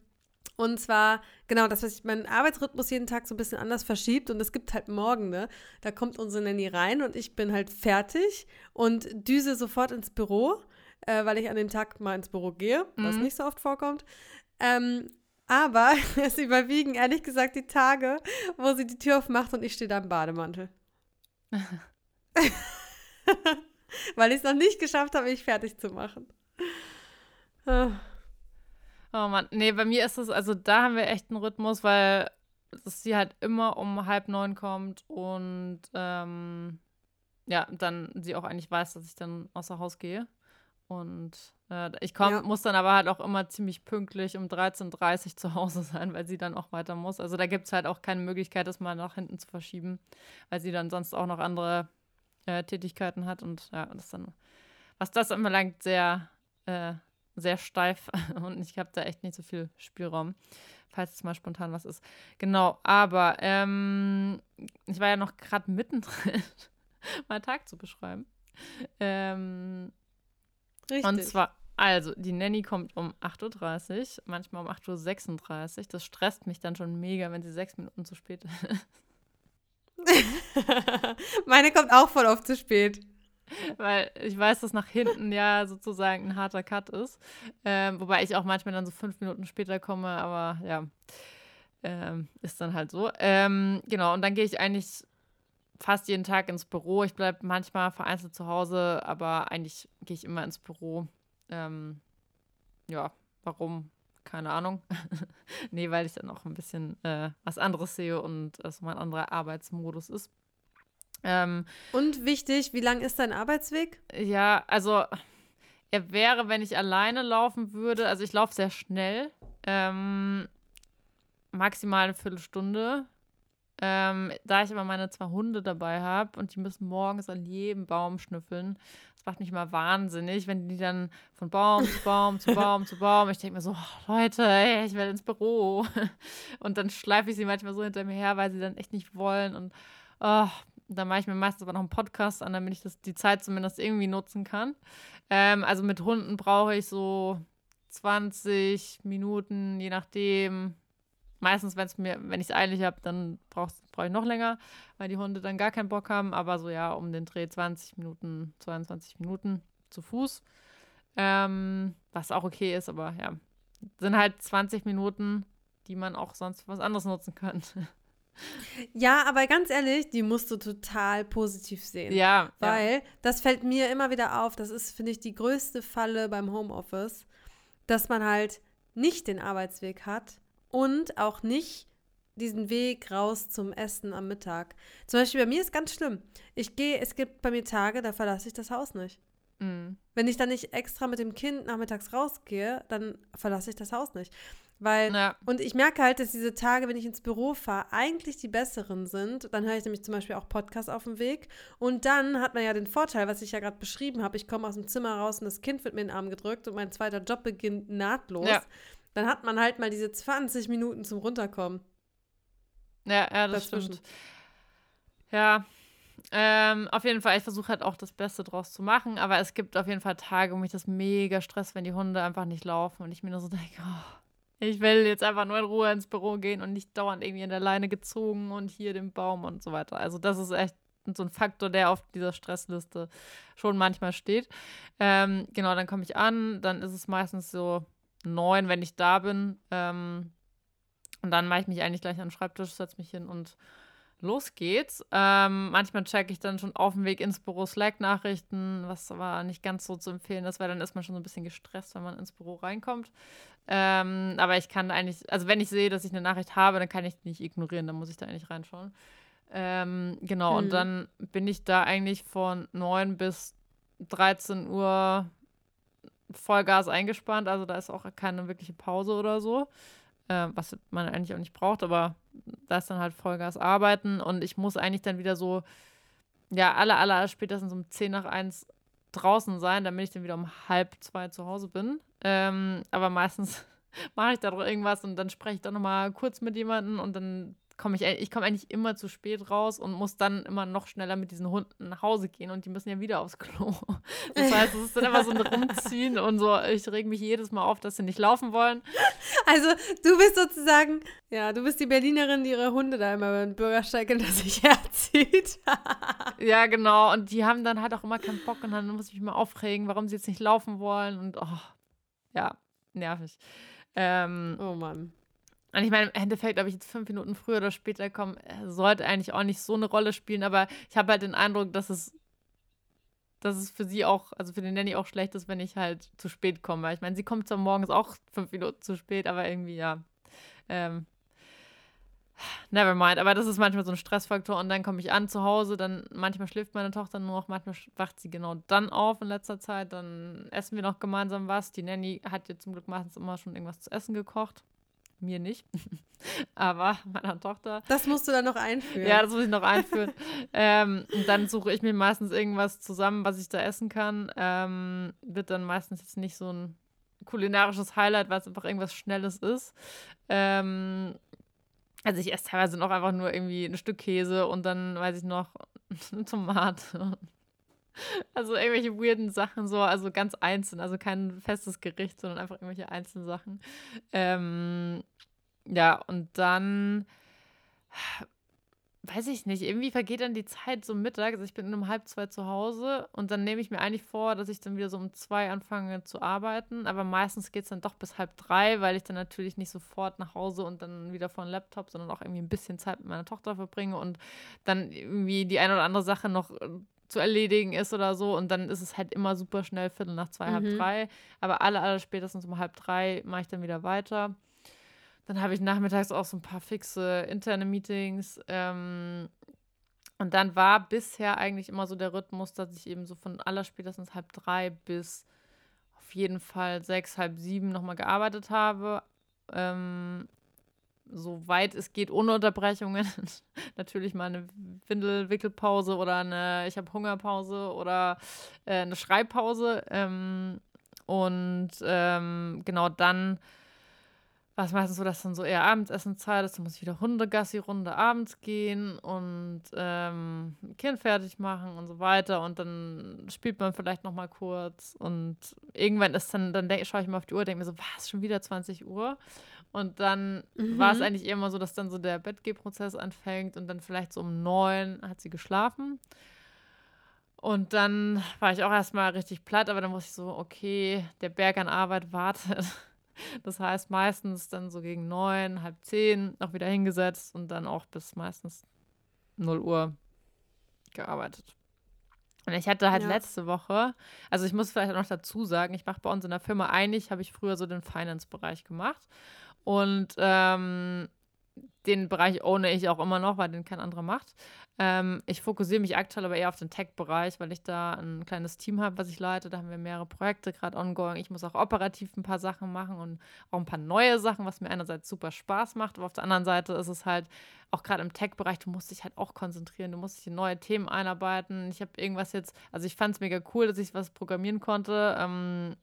A: Und zwar, genau, das, was ich meinen Arbeitsrhythmus jeden Tag so ein bisschen anders verschiebt. Und es gibt halt Morgende, da kommt unsere Nanny rein und ich bin halt fertig und düse sofort ins Büro, äh, weil ich an dem Tag mal ins Büro gehe, was mhm. nicht so oft vorkommt. Ähm, aber es überwiegen ehrlich gesagt die Tage, wo sie die Tür aufmacht und ich stehe da im Bademantel. weil ich es noch nicht geschafft habe, mich fertig zu machen.
B: Oh Mann, nee, bei mir ist es, also da haben wir echt einen Rhythmus, weil sie halt immer um halb neun kommt und ähm, ja, dann sie auch eigentlich weiß, dass ich dann außer Haus gehe. Und äh, ich komm, ja. muss dann aber halt auch immer ziemlich pünktlich um 13.30 Uhr zu Hause sein, weil sie dann auch weiter muss. Also da gibt es halt auch keine Möglichkeit, das mal nach hinten zu verschieben, weil sie dann sonst auch noch andere äh, Tätigkeiten hat. Und ja, das dann, was das anbelangt, sehr äh, sehr steif und ich habe da echt nicht so viel Spielraum, falls es mal spontan was ist. Genau, aber ähm, ich war ja noch gerade mittendrin, meinen Tag zu beschreiben. Ähm, Richtig. Und zwar, also, die Nanny kommt um 8.30 Uhr, manchmal um 8.36 Uhr. Das stresst mich dann schon mega, wenn sie sechs Minuten zu spät ist.
A: Meine kommt auch voll oft zu spät.
B: Weil ich weiß, dass nach hinten ja sozusagen ein harter Cut ist. Ähm, wobei ich auch manchmal dann so fünf Minuten später komme, aber ja, ähm, ist dann halt so. Ähm, genau, und dann gehe ich eigentlich fast jeden Tag ins Büro. Ich bleibe manchmal vereinzelt zu Hause, aber eigentlich gehe ich immer ins Büro. Ähm, ja, warum? Keine Ahnung. nee, weil ich dann auch ein bisschen äh, was anderes sehe und es mein anderer Arbeitsmodus ist.
A: Ähm, Und wichtig, wie lang ist dein Arbeitsweg?
B: Ja, also er wäre, wenn ich alleine laufen würde, also ich laufe sehr schnell, ähm, maximal eine Viertelstunde. Ähm, da ich aber meine zwei Hunde dabei habe und die müssen morgens an jedem Baum schnüffeln, das macht mich mal wahnsinnig, wenn die dann von Baum zu Baum zu Baum zu Baum, ich denke mir so, oh, Leute, ey, ich will ins Büro. Und dann schleife ich sie manchmal so hinter mir her, weil sie dann echt nicht wollen und oh, da mache ich mir meistens aber noch einen Podcast an, damit ich das, die Zeit zumindest irgendwie nutzen kann. Ähm, also mit Hunden brauche ich so 20 Minuten, je nachdem. Meistens, wenn's mir, wenn ich es eilig habe, dann brauche brauch ich noch länger, weil die Hunde dann gar keinen Bock haben. Aber so ja, um den Dreh 20 Minuten, 22 Minuten zu Fuß. Ähm, was auch okay ist, aber ja. Sind halt 20 Minuten, die man auch sonst für was anderes nutzen könnte.
A: Ja, aber ganz ehrlich, die musst du total positiv sehen. Ja. Weil ja. das fällt mir immer wieder auf. Das ist, finde ich, die größte Falle beim Homeoffice, dass man halt nicht den Arbeitsweg hat und auch nicht diesen Weg raus zum Essen am Mittag. Zum Beispiel bei mir ist ganz schlimm. Ich gehe, es gibt bei mir Tage, da verlasse ich das Haus nicht. Mhm. Wenn ich dann nicht extra mit dem Kind nachmittags rausgehe, dann verlasse ich das Haus nicht. Weil, ja. und ich merke halt, dass diese Tage, wenn ich ins Büro fahre, eigentlich die besseren sind. Dann höre ich nämlich zum Beispiel auch Podcasts auf dem Weg. Und dann hat man ja den Vorteil, was ich ja gerade beschrieben habe, ich komme aus dem Zimmer raus und das Kind wird mir in den Arm gedrückt und mein zweiter Job beginnt nahtlos. Ja. Dann hat man halt mal diese 20 Minuten zum Runterkommen.
B: Ja, ja, das Dazwischen. stimmt. Ja, ähm, auf jeden Fall, ich versuche halt auch das Beste draus zu machen, aber es gibt auf jeden Fall Tage, wo mich das mega stresst, wenn die Hunde einfach nicht laufen und ich mir nur so denke, oh, ich will jetzt einfach nur in Ruhe ins Büro gehen und nicht dauernd irgendwie in der Leine gezogen und hier den Baum und so weiter. Also das ist echt so ein Faktor, der auf dieser Stressliste schon manchmal steht. Ähm, genau, dann komme ich an, dann ist es meistens so neun, wenn ich da bin. Ähm, und dann mache ich mich eigentlich gleich an den Schreibtisch, setze mich hin und los geht's. Ähm, manchmal checke ich dann schon auf dem Weg ins Büro Slack-Nachrichten, was aber nicht ganz so zu empfehlen ist, weil dann ist man schon so ein bisschen gestresst, wenn man ins Büro reinkommt. Ähm, aber ich kann eigentlich, also wenn ich sehe, dass ich eine Nachricht habe, dann kann ich die nicht ignorieren, dann muss ich da eigentlich reinschauen. Ähm, genau, mhm. und dann bin ich da eigentlich von 9 bis 13 Uhr Vollgas eingespannt, also da ist auch keine wirkliche Pause oder so äh, was man eigentlich auch nicht braucht, aber da ist dann halt Vollgas arbeiten und ich muss eigentlich dann wieder so, ja, aller, aller spätestens um 10 nach 1 draußen sein, damit ich dann wieder um halb zwei zu Hause bin. Ähm, aber meistens mache ich da doch irgendwas und dann spreche ich dann nochmal kurz mit jemandem und dann komme ich, ich komme eigentlich immer zu spät raus und muss dann immer noch schneller mit diesen Hunden nach Hause gehen und die müssen ja wieder aufs Klo. Das heißt, es ist dann immer so ein Rumziehen und so, ich reg mich jedes Mal auf, dass sie nicht laufen wollen.
A: Also du bist sozusagen, ja, du bist die Berlinerin, die ihre Hunde da immer beim Bürgersteig hinter sich herzieht.
B: ja, genau. Und die haben dann halt auch immer keinen Bock und dann muss ich mich mal aufregen, warum sie jetzt nicht laufen wollen und oh, ja, nervig. Ähm,
A: oh Mann.
B: Und ich meine, im Endeffekt, ob ich jetzt fünf Minuten früher oder später komme, äh, sollte eigentlich auch nicht so eine Rolle spielen, aber ich habe halt den Eindruck, dass es, dass es für sie auch, also für den Nanny auch schlecht ist, wenn ich halt zu spät komme. Ich meine, sie kommt zwar morgens auch fünf Minuten zu spät, aber irgendwie, ja. Ähm, never mind. Aber das ist manchmal so ein Stressfaktor und dann komme ich an zu Hause, dann manchmal schläft meine Tochter nur noch, manchmal wacht sie genau dann auf in letzter Zeit, dann essen wir noch gemeinsam was. Die Nanny hat ja zum Glück meistens immer schon irgendwas zu essen gekocht. Mir nicht. Aber meiner Tochter.
A: Das musst du dann noch einführen.
B: Ja, das muss ich noch einführen. ähm, und dann suche ich mir meistens irgendwas zusammen, was ich da essen kann. Ähm, wird dann meistens jetzt nicht so ein kulinarisches Highlight, weil es einfach irgendwas Schnelles ist. Ähm, also ich esse teilweise noch einfach nur irgendwie ein Stück Käse und dann weiß ich noch eine Tomate also irgendwelche weirden Sachen so, also ganz einzeln, also kein festes Gericht, sondern einfach irgendwelche einzelnen Sachen. Ähm, ja, und dann weiß ich nicht, irgendwie vergeht dann die Zeit so Mittag. Also ich bin um halb zwei zu Hause und dann nehme ich mir eigentlich vor, dass ich dann wieder so um zwei anfange zu arbeiten. Aber meistens geht es dann doch bis halb drei, weil ich dann natürlich nicht sofort nach Hause und dann wieder vor den Laptop, sondern auch irgendwie ein bisschen Zeit mit meiner Tochter verbringe und dann irgendwie die eine oder andere Sache noch äh, zu erledigen ist oder so. Und dann ist es halt immer super schnell, Viertel nach zwei, mhm. halb drei. Aber alle, alle spätestens um halb drei mache ich dann wieder weiter. Dann habe ich nachmittags auch so ein paar fixe interne Meetings. Ähm, und dann war bisher eigentlich immer so der Rhythmus, dass ich eben so von aller spätestens halb drei bis auf jeden Fall sechs, halb sieben nochmal gearbeitet habe. Ähm, so weit es geht, ohne Unterbrechungen. Natürlich mal eine Windelwickelpause oder eine Ich habe Hungerpause oder äh, eine Schreibpause. Ähm, und ähm, genau dann war es meistens so, dass dann so eher Abendessenzeit ist. Dann muss ich wieder Hundegassi-Runde abends gehen und ähm, Kind fertig machen und so weiter. Und dann spielt man vielleicht noch mal kurz. Und irgendwann ist dann, dann schaue ich mal auf die Uhr denke mir so, was, schon wieder 20 Uhr? Und dann mhm. war es eigentlich immer so, dass dann so der Bettgehprozess anfängt und dann vielleicht so um neun hat sie geschlafen. Und dann war ich auch erstmal richtig platt, aber dann wusste ich so, okay, der Berg an Arbeit wartet. Das heißt, meistens dann so gegen neun, halb zehn noch wieder hingesetzt und dann auch bis meistens 0 Uhr gearbeitet. Und ich hatte halt ja. letzte Woche, also ich muss vielleicht auch noch dazu sagen, ich mache bei uns in der Firma einig, habe ich früher so den Finance-Bereich gemacht. Und ähm, den Bereich ohne ich auch immer noch, weil den kein anderer macht. Ähm, ich fokussiere mich aktuell aber eher auf den Tech-Bereich, weil ich da ein kleines Team habe, was ich leite. Da haben wir mehrere Projekte gerade ongoing. Ich muss auch operativ ein paar Sachen machen und auch ein paar neue Sachen, was mir einerseits super Spaß macht, aber auf der anderen Seite ist es halt auch gerade im Tech-Bereich, du musst dich halt auch konzentrieren, du musst dich in neue Themen einarbeiten. Ich habe irgendwas jetzt, also ich fand es mega cool, dass ich was programmieren konnte, ähm,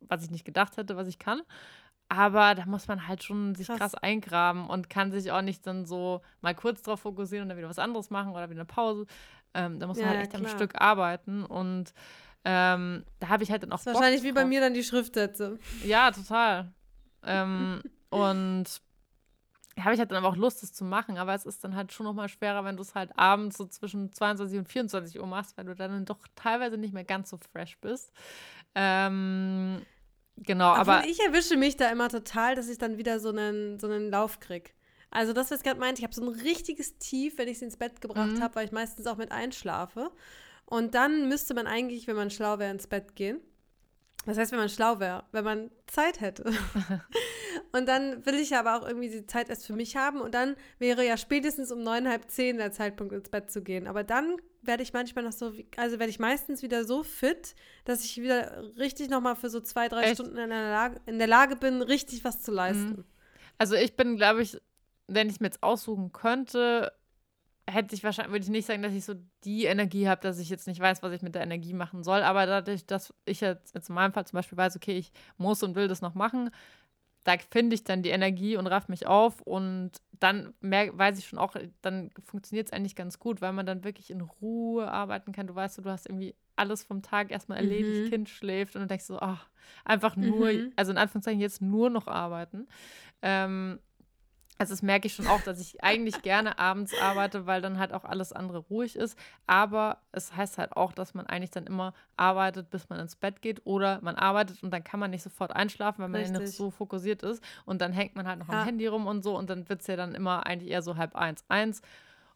B: was ich nicht gedacht hätte, was ich kann. Aber da muss man halt schon sich krass. krass. eingraben und kann sich auch nicht dann so mal kurz drauf fokussieren und dann wieder was anderes machen oder wieder eine Pause. Ähm, da muss man ja, halt echt klar. am Stück arbeiten und ähm, da habe ich halt dann auch.
A: Wahrscheinlich wie bei mir dann die Schriftsätze.
B: Ja, total. ähm, und da habe ich halt dann aber auch Lust, das zu machen, aber es ist dann halt schon nochmal schwerer, wenn du es halt abends so zwischen 22 und 24 Uhr machst, weil du dann doch teilweise nicht mehr ganz so fresh bist. Ähm, Genau, Obwohl aber.
A: Ich erwische mich da immer total, dass ich dann wieder so einen, so einen Lauf kriege. Also, das, was ich gerade meinte, ich habe so ein richtiges Tief, wenn ich sie ins Bett gebracht mhm. habe, weil ich meistens auch mit einschlafe. Und dann müsste man eigentlich, wenn man schlau wäre, ins Bett gehen. Das heißt, wenn man schlau wäre, wenn man Zeit hätte. und dann will ich aber auch irgendwie die Zeit erst für mich haben. Und dann wäre ja spätestens um neun, halb zehn der Zeitpunkt, ins Bett zu gehen. Aber dann werde ich manchmal noch so, also werde ich meistens wieder so fit, dass ich wieder richtig nochmal für so zwei, drei Echt? Stunden in der, Lage, in der Lage bin, richtig was zu leisten. Mhm.
B: Also ich bin, glaube ich, wenn ich mir jetzt aussuchen könnte, hätte ich wahrscheinlich, würde ich nicht sagen, dass ich so die Energie habe, dass ich jetzt nicht weiß, was ich mit der Energie machen soll. Aber dadurch, dass ich jetzt, jetzt in meinem Fall zum Beispiel weiß, okay, ich muss und will das noch machen, da finde ich dann die Energie und raff mich auf und dann mehr, weiß ich schon auch, dann funktioniert es eigentlich ganz gut, weil man dann wirklich in Ruhe arbeiten kann. Du weißt, du hast irgendwie alles vom Tag erstmal erledigt, mhm. Kind schläft und du denkst so, ach, einfach nur, mhm. also in Anführungszeichen jetzt nur noch arbeiten. Ähm, also das merke ich schon auch, dass ich eigentlich gerne abends arbeite, weil dann halt auch alles andere ruhig ist. Aber es heißt halt auch, dass man eigentlich dann immer arbeitet, bis man ins Bett geht. Oder man arbeitet und dann kann man nicht sofort einschlafen, weil man ja nicht so fokussiert ist. Und dann hängt man halt noch ja. am Handy rum und so. Und dann wird es ja dann immer eigentlich eher so halb eins, eins.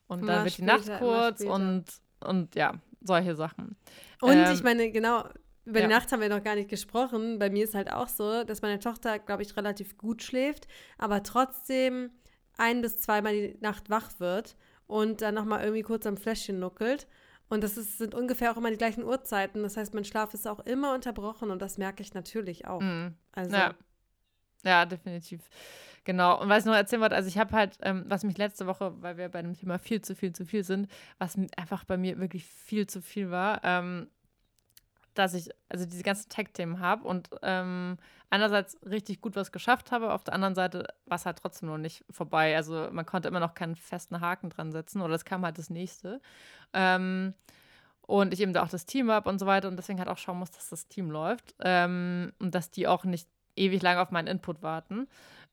B: Und dann wird später, die Nacht kurz und, und ja, solche Sachen.
A: Und ähm, ich meine, genau, über ja. die Nacht haben wir noch gar nicht gesprochen. Bei mir ist halt auch so, dass meine Tochter, glaube ich, relativ gut schläft, aber trotzdem ein- bis zweimal die Nacht wach wird und dann nochmal irgendwie kurz am Fläschchen nuckelt. Und das ist, sind ungefähr auch immer die gleichen Uhrzeiten. Das heißt, mein Schlaf ist auch immer unterbrochen und das merke ich natürlich auch. Mhm.
B: Also. Ja. ja, definitiv. Genau. Und was ich noch erzählen wollte, also ich habe halt, ähm, was mich letzte Woche, weil wir bei dem Thema viel zu viel zu viel sind, was einfach bei mir wirklich viel zu viel war, ähm, dass ich also diese ganzen Tech-Themen habe und ähm, einerseits richtig gut was geschafft habe, auf der anderen Seite war es halt trotzdem noch nicht vorbei. Also man konnte immer noch keinen festen Haken dran setzen oder es kam halt das nächste. Ähm, und ich eben da auch das Team habe und so weiter und deswegen halt auch schauen muss, dass das Team läuft ähm, und dass die auch nicht ewig lang auf meinen Input warten.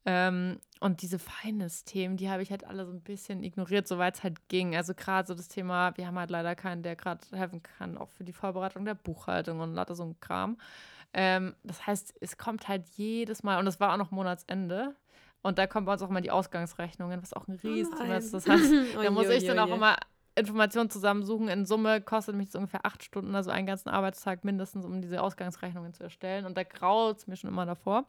B: Ähm, und diese Finance-Themen, die habe ich halt alle so ein bisschen ignoriert, soweit es halt ging. Also gerade so das Thema, wir haben halt leider keinen, der gerade helfen kann, auch für die Vorbereitung der Buchhaltung und lauter so ein Kram. Ähm, das heißt, es kommt halt jedes Mal, und das war auch noch Monatsende. Und da kommen bei uns auch mal die Ausgangsrechnungen, was auch ein Riesenthema oh ist. Das heißt, da muss ich dann auch immer Informationen zusammensuchen. In Summe kostet mich das ungefähr acht Stunden, also einen ganzen Arbeitstag mindestens, um diese Ausgangsrechnungen zu erstellen. Und da graut es mir schon immer davor.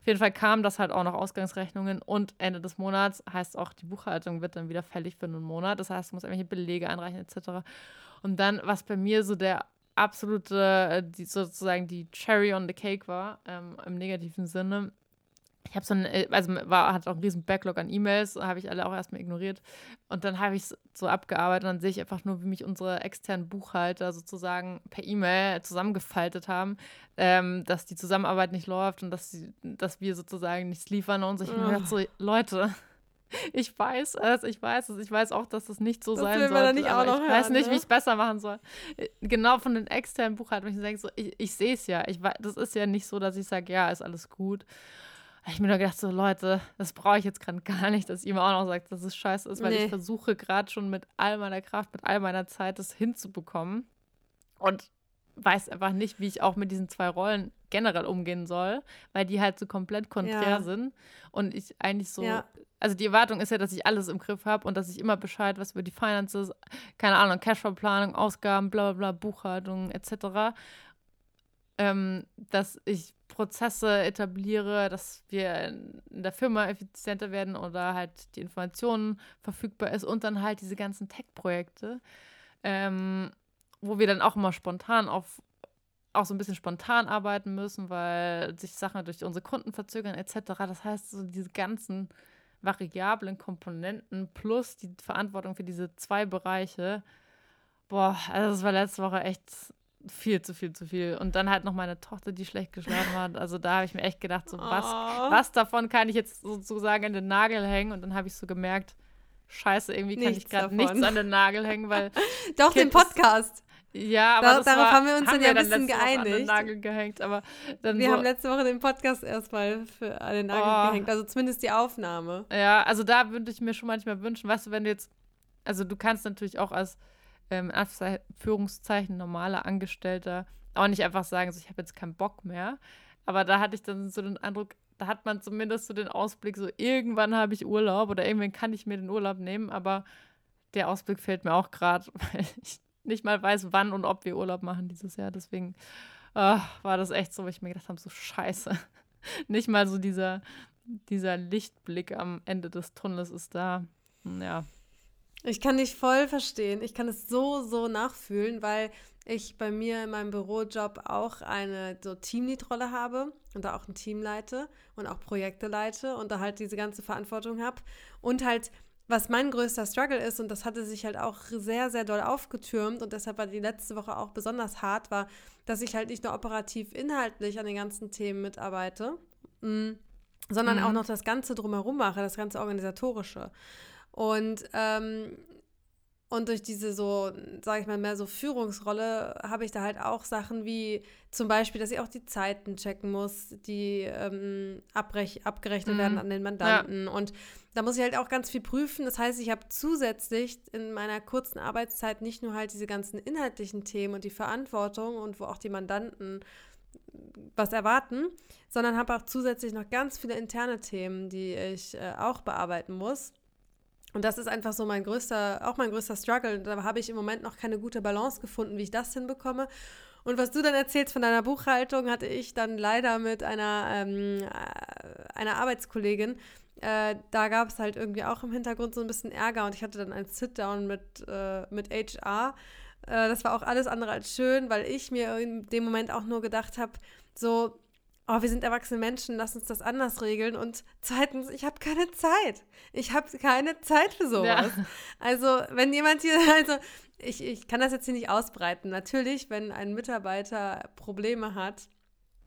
B: Auf jeden Fall kam das halt auch noch Ausgangsrechnungen und Ende des Monats heißt auch, die Buchhaltung wird dann wieder fällig für einen Monat. Das heißt, du musst irgendwelche Belege einreichen etc. Und dann, was bei mir so der absolute, äh, die, sozusagen die Cherry on the Cake war, ähm, im negativen Sinne, ich habe so ein, äh, also war, hat auch einen riesen Backlog an E-Mails, habe ich alle auch erstmal ignoriert. Und dann habe ich es so abgearbeitet und dann sehe ich einfach nur, wie mich unsere externen Buchhalter sozusagen per E-Mail zusammengefaltet haben, ähm, dass die Zusammenarbeit nicht läuft und dass, sie, dass wir sozusagen nichts liefern und so. Ich oh. mir gedacht, so, Leute, ich weiß es, ich weiß es, ich weiß auch, dass es nicht so das sein soll. Ich hören, weiß nicht, ne? wie ich es besser machen soll. Genau von den externen Buchhaltern, ich denke so, ich, ich sehe es ja. Ich, das ist ja nicht so, dass ich sage, ja, ist alles gut habe ich mir nur gedacht, so Leute, das brauche ich jetzt gerade gar nicht, dass ihr mir auch noch sagt, dass es scheiße ist, weil nee. ich versuche gerade schon mit all meiner Kraft, mit all meiner Zeit das hinzubekommen und weiß einfach nicht, wie ich auch mit diesen zwei Rollen generell umgehen soll, weil die halt so komplett konträr ja. sind und ich eigentlich so, ja. also die Erwartung ist ja, dass ich alles im Griff habe und dass ich immer Bescheid was über die Finances, keine Ahnung, Cashflow-Planung, Ausgaben, bla bla bla, Buchhaltung etc., ähm, dass ich Prozesse etabliere, dass wir in der Firma effizienter werden oder halt die Informationen verfügbar ist und dann halt diese ganzen Tech-Projekte, ähm, wo wir dann auch immer spontan auf auch so ein bisschen spontan arbeiten müssen, weil sich Sachen durch unsere Kunden verzögern etc. Das heißt, so diese ganzen variablen Komponenten plus die Verantwortung für diese zwei Bereiche, boah, also das war letzte Woche echt viel zu viel zu viel. Und dann halt noch meine Tochter, die schlecht geschlafen hat. Also da habe ich mir echt gedacht, so was, oh. was davon kann ich jetzt sozusagen an den Nagel hängen? Und dann habe ich so gemerkt, scheiße, irgendwie kann nichts ich gerade nichts an den Nagel hängen, weil.
A: Doch, kind den Podcast.
B: ja, aber da,
A: darauf
B: war,
A: haben wir uns haben dann ja ein bisschen geeinigt.
B: Nagel gehängt, aber
A: wir so, haben letzte Woche den Podcast erstmal für an den Nagel oh. gehängt, also zumindest die Aufnahme.
B: Ja, also da würde ich mir schon manchmal wünschen, weißt du, wenn du jetzt, also du kannst natürlich auch als ähm, Anführungszeichen normaler Angestellter auch nicht einfach sagen, so, ich habe jetzt keinen Bock mehr. Aber da hatte ich dann so den Eindruck, da hat man zumindest so den Ausblick, so irgendwann habe ich Urlaub oder irgendwann kann ich mir den Urlaub nehmen, aber der Ausblick fehlt mir auch gerade, weil ich nicht mal weiß, wann und ob wir Urlaub machen dieses Jahr. Deswegen oh, war das echt so, wo ich mir gedacht habe, so scheiße. nicht mal so dieser, dieser Lichtblick am Ende des Tunnels ist da. Ja,
A: ich kann dich voll verstehen. Ich kann es so, so nachfühlen, weil ich bei mir in meinem Bürojob auch eine so Teamlead-Rolle habe und da auch ein Team leite und auch Projekte leite und da halt diese ganze Verantwortung habe. Und halt, was mein größter Struggle ist, und das hatte sich halt auch sehr, sehr doll aufgetürmt und deshalb war die letzte Woche auch besonders hart, war, dass ich halt nicht nur operativ inhaltlich an den ganzen Themen mitarbeite, mm, sondern mhm. auch noch das Ganze drumherum mache, das ganze Organisatorische. Und ähm, und durch diese so, sage ich mal, mehr so Führungsrolle habe ich da halt auch Sachen wie zum Beispiel, dass ich auch die Zeiten checken muss, die ähm, abgerechnet mhm. werden an den Mandanten. Ja. Und da muss ich halt auch ganz viel prüfen. Das heißt, ich habe zusätzlich in meiner kurzen Arbeitszeit nicht nur halt diese ganzen inhaltlichen Themen und die Verantwortung und wo auch die Mandanten was erwarten, sondern habe auch zusätzlich noch ganz viele interne Themen, die ich äh, auch bearbeiten muss. Und das ist einfach so mein größter, auch mein größter Struggle. Da habe ich im Moment noch keine gute Balance gefunden, wie ich das hinbekomme. Und was du dann erzählst von deiner Buchhaltung, hatte ich dann leider mit einer, ähm, äh, einer Arbeitskollegin. Äh, da gab es halt irgendwie auch im Hintergrund so ein bisschen Ärger und ich hatte dann ein Sit-Down mit, äh, mit HR. Äh, das war auch alles andere als schön, weil ich mir in dem Moment auch nur gedacht habe, so, oh, wir sind erwachsene Menschen, lass uns das anders regeln. Und zweitens, ich habe keine Zeit. Ich habe keine Zeit für sowas. Ja. Also, wenn jemand hier, also ich, ich kann das jetzt hier nicht ausbreiten. Natürlich, wenn ein Mitarbeiter Probleme hat,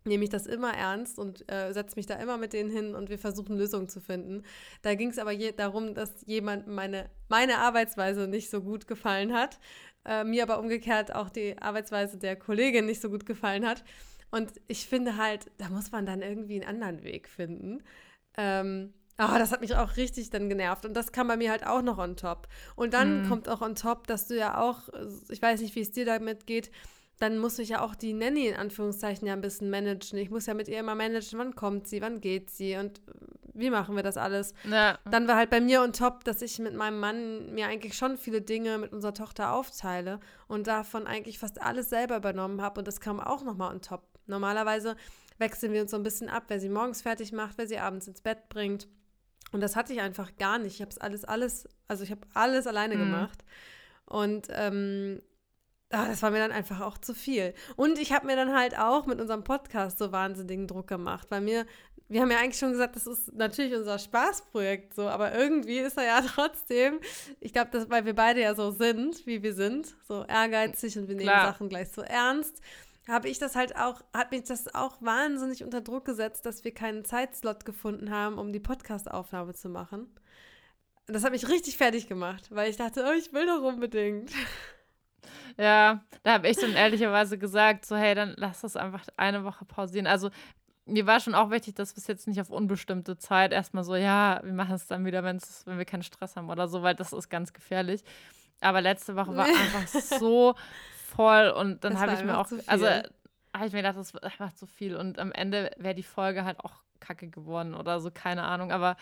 A: nehme ich das immer ernst und äh, setze mich da immer mit denen hin und wir versuchen Lösungen zu finden. Da ging es aber darum, dass jemand meine, meine Arbeitsweise nicht so gut gefallen hat, äh, mir aber umgekehrt auch die Arbeitsweise der Kollegin nicht so gut gefallen hat. Und ich finde halt, da muss man dann irgendwie einen anderen Weg finden. Ähm, oh, das hat mich auch richtig dann genervt. Und das kam bei mir halt auch noch on top. Und dann mhm. kommt auch on top, dass du ja auch, ich weiß nicht, wie es dir damit geht, dann muss ich ja auch die Nanny in Anführungszeichen ja ein bisschen managen. Ich muss ja mit ihr immer managen, wann kommt sie, wann geht sie und wie machen wir das alles. Ja. Dann war halt bei mir on top, dass ich mit meinem Mann mir eigentlich schon viele Dinge mit unserer Tochter aufteile und davon eigentlich fast alles selber übernommen habe und das kam auch nochmal on top. Normalerweise wechseln wir uns so ein bisschen ab, wer sie morgens fertig macht, wer sie abends ins Bett bringt. Und das hatte ich einfach gar nicht. Ich habe es alles, alles, also ich habe alles alleine mhm. gemacht. Und ähm, ach, das war mir dann einfach auch zu viel. Und ich habe mir dann halt auch mit unserem Podcast so wahnsinnigen Druck gemacht, weil mir, wir haben ja eigentlich schon gesagt, das ist natürlich unser Spaßprojekt so, aber irgendwie ist er ja trotzdem, ich glaube, weil wir beide ja so sind, wie wir sind, so ehrgeizig und wir nehmen Klar. Sachen gleich so ernst habe ich das halt auch, hat mich das auch wahnsinnig unter Druck gesetzt, dass wir keinen Zeitslot gefunden haben, um die Podcast-Aufnahme zu machen. Das hat mich richtig fertig gemacht, weil ich dachte, oh, ich will doch unbedingt.
B: Ja, da habe ich dann ehrlicherweise gesagt, so hey, dann lass das einfach eine Woche pausieren. Also mir war schon auch wichtig, dass wir es jetzt nicht auf unbestimmte Zeit erstmal so, ja, wir machen es dann wieder, wenn's, wenn wir keinen Stress haben oder so, weil das ist ganz gefährlich. Aber letzte Woche war einfach so voll und dann habe ich mir auch, also habe ich mir gedacht, das macht zu viel und am Ende wäre die Folge halt auch kacke geworden oder so, keine Ahnung. Aber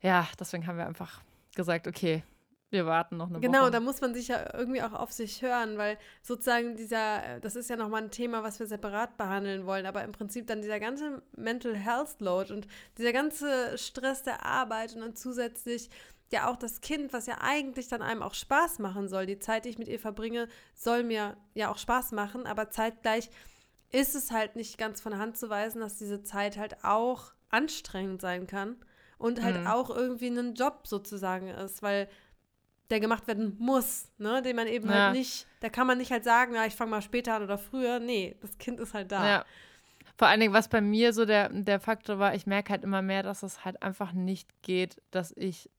B: ja, deswegen haben wir einfach gesagt, okay, wir warten noch eine
A: genau, Woche. Genau, da muss man sich ja irgendwie auch auf sich hören, weil sozusagen dieser, das ist ja nochmal ein Thema, was wir separat behandeln wollen, aber im Prinzip dann dieser ganze Mental Health Load und dieser ganze Stress der Arbeit und dann zusätzlich ja auch das Kind, was ja eigentlich dann einem auch Spaß machen soll. Die Zeit, die ich mit ihr verbringe, soll mir ja auch Spaß machen, aber zeitgleich ist es halt nicht ganz von der Hand zu weisen, dass diese Zeit halt auch anstrengend sein kann und halt mhm. auch irgendwie ein Job sozusagen ist, weil der gemacht werden muss, ne, den man eben halt ja. halt nicht, da kann man nicht halt sagen, ja, ich fange mal später an oder früher. Nee, das Kind ist halt da. Ja.
B: Vor allen Dingen, was bei mir so der, der Faktor war, ich merke halt immer mehr, dass es halt einfach nicht geht, dass ich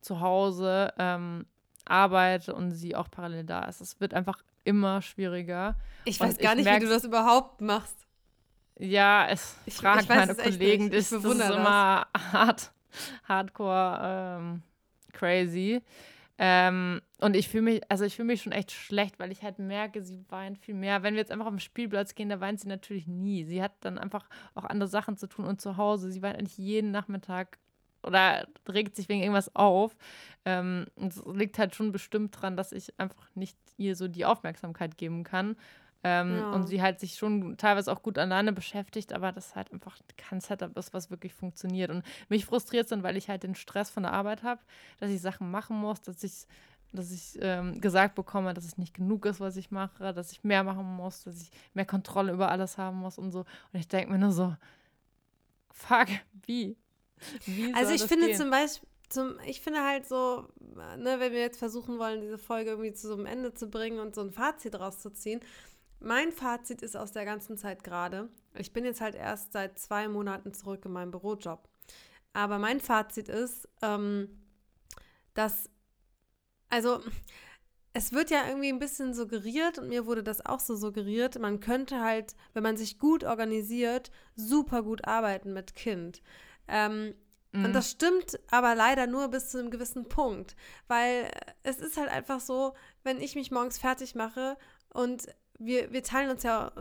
B: zu Hause ähm, arbeite und sie auch parallel da ist. Es wird einfach immer schwieriger.
A: Ich weiß gar ich nicht, wie du das überhaupt machst.
B: Ja, es ich, fragt meine Kollegen, das, das ist immer hart, hardcore ähm, crazy. Ähm, und ich fühle mich, also ich fühle mich schon echt schlecht, weil ich halt merke, sie weint viel mehr. Wenn wir jetzt einfach auf den Spielplatz gehen, da weint sie natürlich nie. Sie hat dann einfach auch andere Sachen zu tun und zu Hause. Sie weint eigentlich jeden Nachmittag oder regt sich wegen irgendwas auf. Ähm, es liegt halt schon bestimmt dran, dass ich einfach nicht ihr so die Aufmerksamkeit geben kann. Ähm, ja. Und sie halt sich schon teilweise auch gut alleine beschäftigt, aber das halt einfach kein Setup ist, was wirklich funktioniert. Und mich frustriert es dann, weil ich halt den Stress von der Arbeit habe, dass ich Sachen machen muss, dass ich dass ich ähm, gesagt bekomme, dass es nicht genug ist, was ich mache, dass ich mehr machen muss, dass ich mehr Kontrolle über alles haben muss und so. Und ich denke mir nur so, fuck, wie?
A: Also ich finde gehen? zum Beispiel, zum, ich finde halt so, ne, wenn wir jetzt versuchen wollen, diese Folge irgendwie zu so einem Ende zu bringen und so ein Fazit rauszuziehen, mein Fazit ist aus der ganzen Zeit gerade, ich bin jetzt halt erst seit zwei Monaten zurück in meinem Bürojob. Aber mein Fazit ist, ähm, dass, also es wird ja irgendwie ein bisschen suggeriert und mir wurde das auch so suggeriert, man könnte halt, wenn man sich gut organisiert, super gut arbeiten mit Kind. Ähm, mhm. Und das stimmt aber leider nur bis zu einem gewissen Punkt, weil es ist halt einfach so, wenn ich mich morgens fertig mache und wir, wir teilen uns ja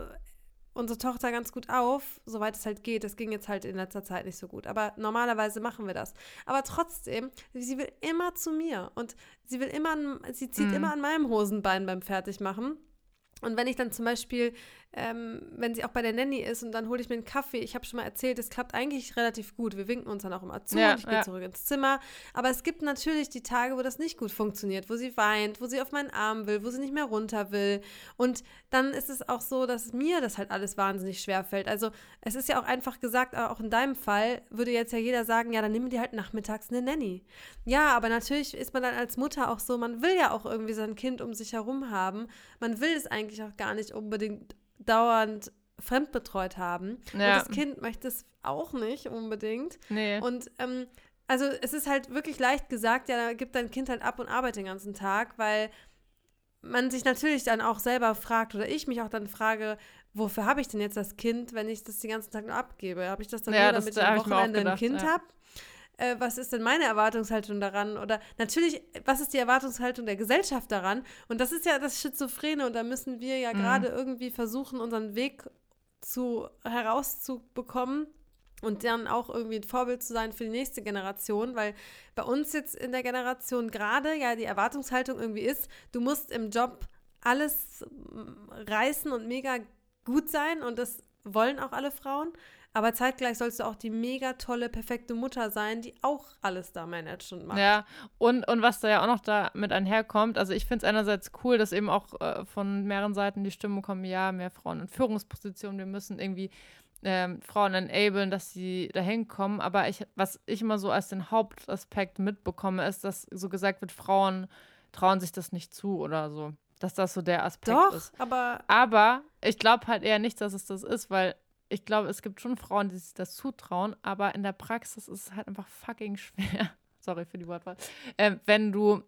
A: unsere Tochter ganz gut auf, soweit es halt geht. Das ging jetzt halt in letzter Zeit nicht so gut. Aber normalerweise machen wir das. Aber trotzdem, sie will immer zu mir und sie will immer, sie zieht mhm. immer an meinem Hosenbein beim Fertigmachen. Und wenn ich dann zum Beispiel ähm, wenn sie auch bei der Nanny ist und dann hole ich mir einen Kaffee. Ich habe schon mal erzählt, es klappt eigentlich relativ gut. Wir winken uns dann auch immer zu ja, und ich gehe ja. zurück ins Zimmer. Aber es gibt natürlich die Tage, wo das nicht gut funktioniert, wo sie weint, wo sie auf meinen Arm will, wo sie nicht mehr runter will. Und dann ist es auch so, dass mir das halt alles wahnsinnig schwer fällt. Also es ist ja auch einfach gesagt, auch in deinem Fall würde jetzt ja jeder sagen, ja, dann nimm dir halt nachmittags eine Nanny. Ja, aber natürlich ist man dann als Mutter auch so, man will ja auch irgendwie sein Kind um sich herum haben. Man will es eigentlich auch gar nicht unbedingt dauernd fremdbetreut haben. Ja. Und das Kind möchte es auch nicht unbedingt. Nee. Und ähm, also es ist halt wirklich leicht gesagt, ja, da gibt dein Kind halt ab und arbeitet den ganzen Tag, weil man sich natürlich dann auch selber fragt oder ich mich auch dann frage, wofür habe ich denn jetzt das Kind, wenn ich das den ganzen Tag nur abgebe? Habe ich das dann ja, nur, damit das, ich am Wochenende ein Kind ja. habe? Äh, was ist denn meine Erwartungshaltung daran? Oder natürlich, was ist die Erwartungshaltung der Gesellschaft daran? Und das ist ja das Schizophrene und da müssen wir ja mhm. gerade irgendwie versuchen, unseren Weg zu herauszubekommen und dann auch irgendwie ein Vorbild zu sein für die nächste Generation, weil bei uns jetzt in der Generation gerade ja die Erwartungshaltung irgendwie ist, du musst im Job alles mm, reißen und mega gut sein und das wollen auch alle Frauen. Aber zeitgleich sollst du auch die mega tolle, perfekte Mutter sein, die auch alles da managt und macht.
B: Ja, und, und was da ja auch noch da mit einherkommt, also ich finde es einerseits cool, dass eben auch äh, von mehreren Seiten die Stimmen kommen, ja, mehr Frauen in Führungspositionen, wir müssen irgendwie ähm, Frauen enablen, dass sie dahin kommen. Aber ich, was ich immer so als den Hauptaspekt mitbekomme, ist, dass so gesagt wird, Frauen trauen sich das nicht zu oder so. Dass das so der Aspekt
A: Doch,
B: ist.
A: aber.
B: Aber ich glaube halt eher nicht, dass es das ist, weil ich glaube, es gibt schon Frauen, die sich das zutrauen, aber in der Praxis ist es halt einfach fucking schwer. Sorry für die Wortwahl. Äh, wenn du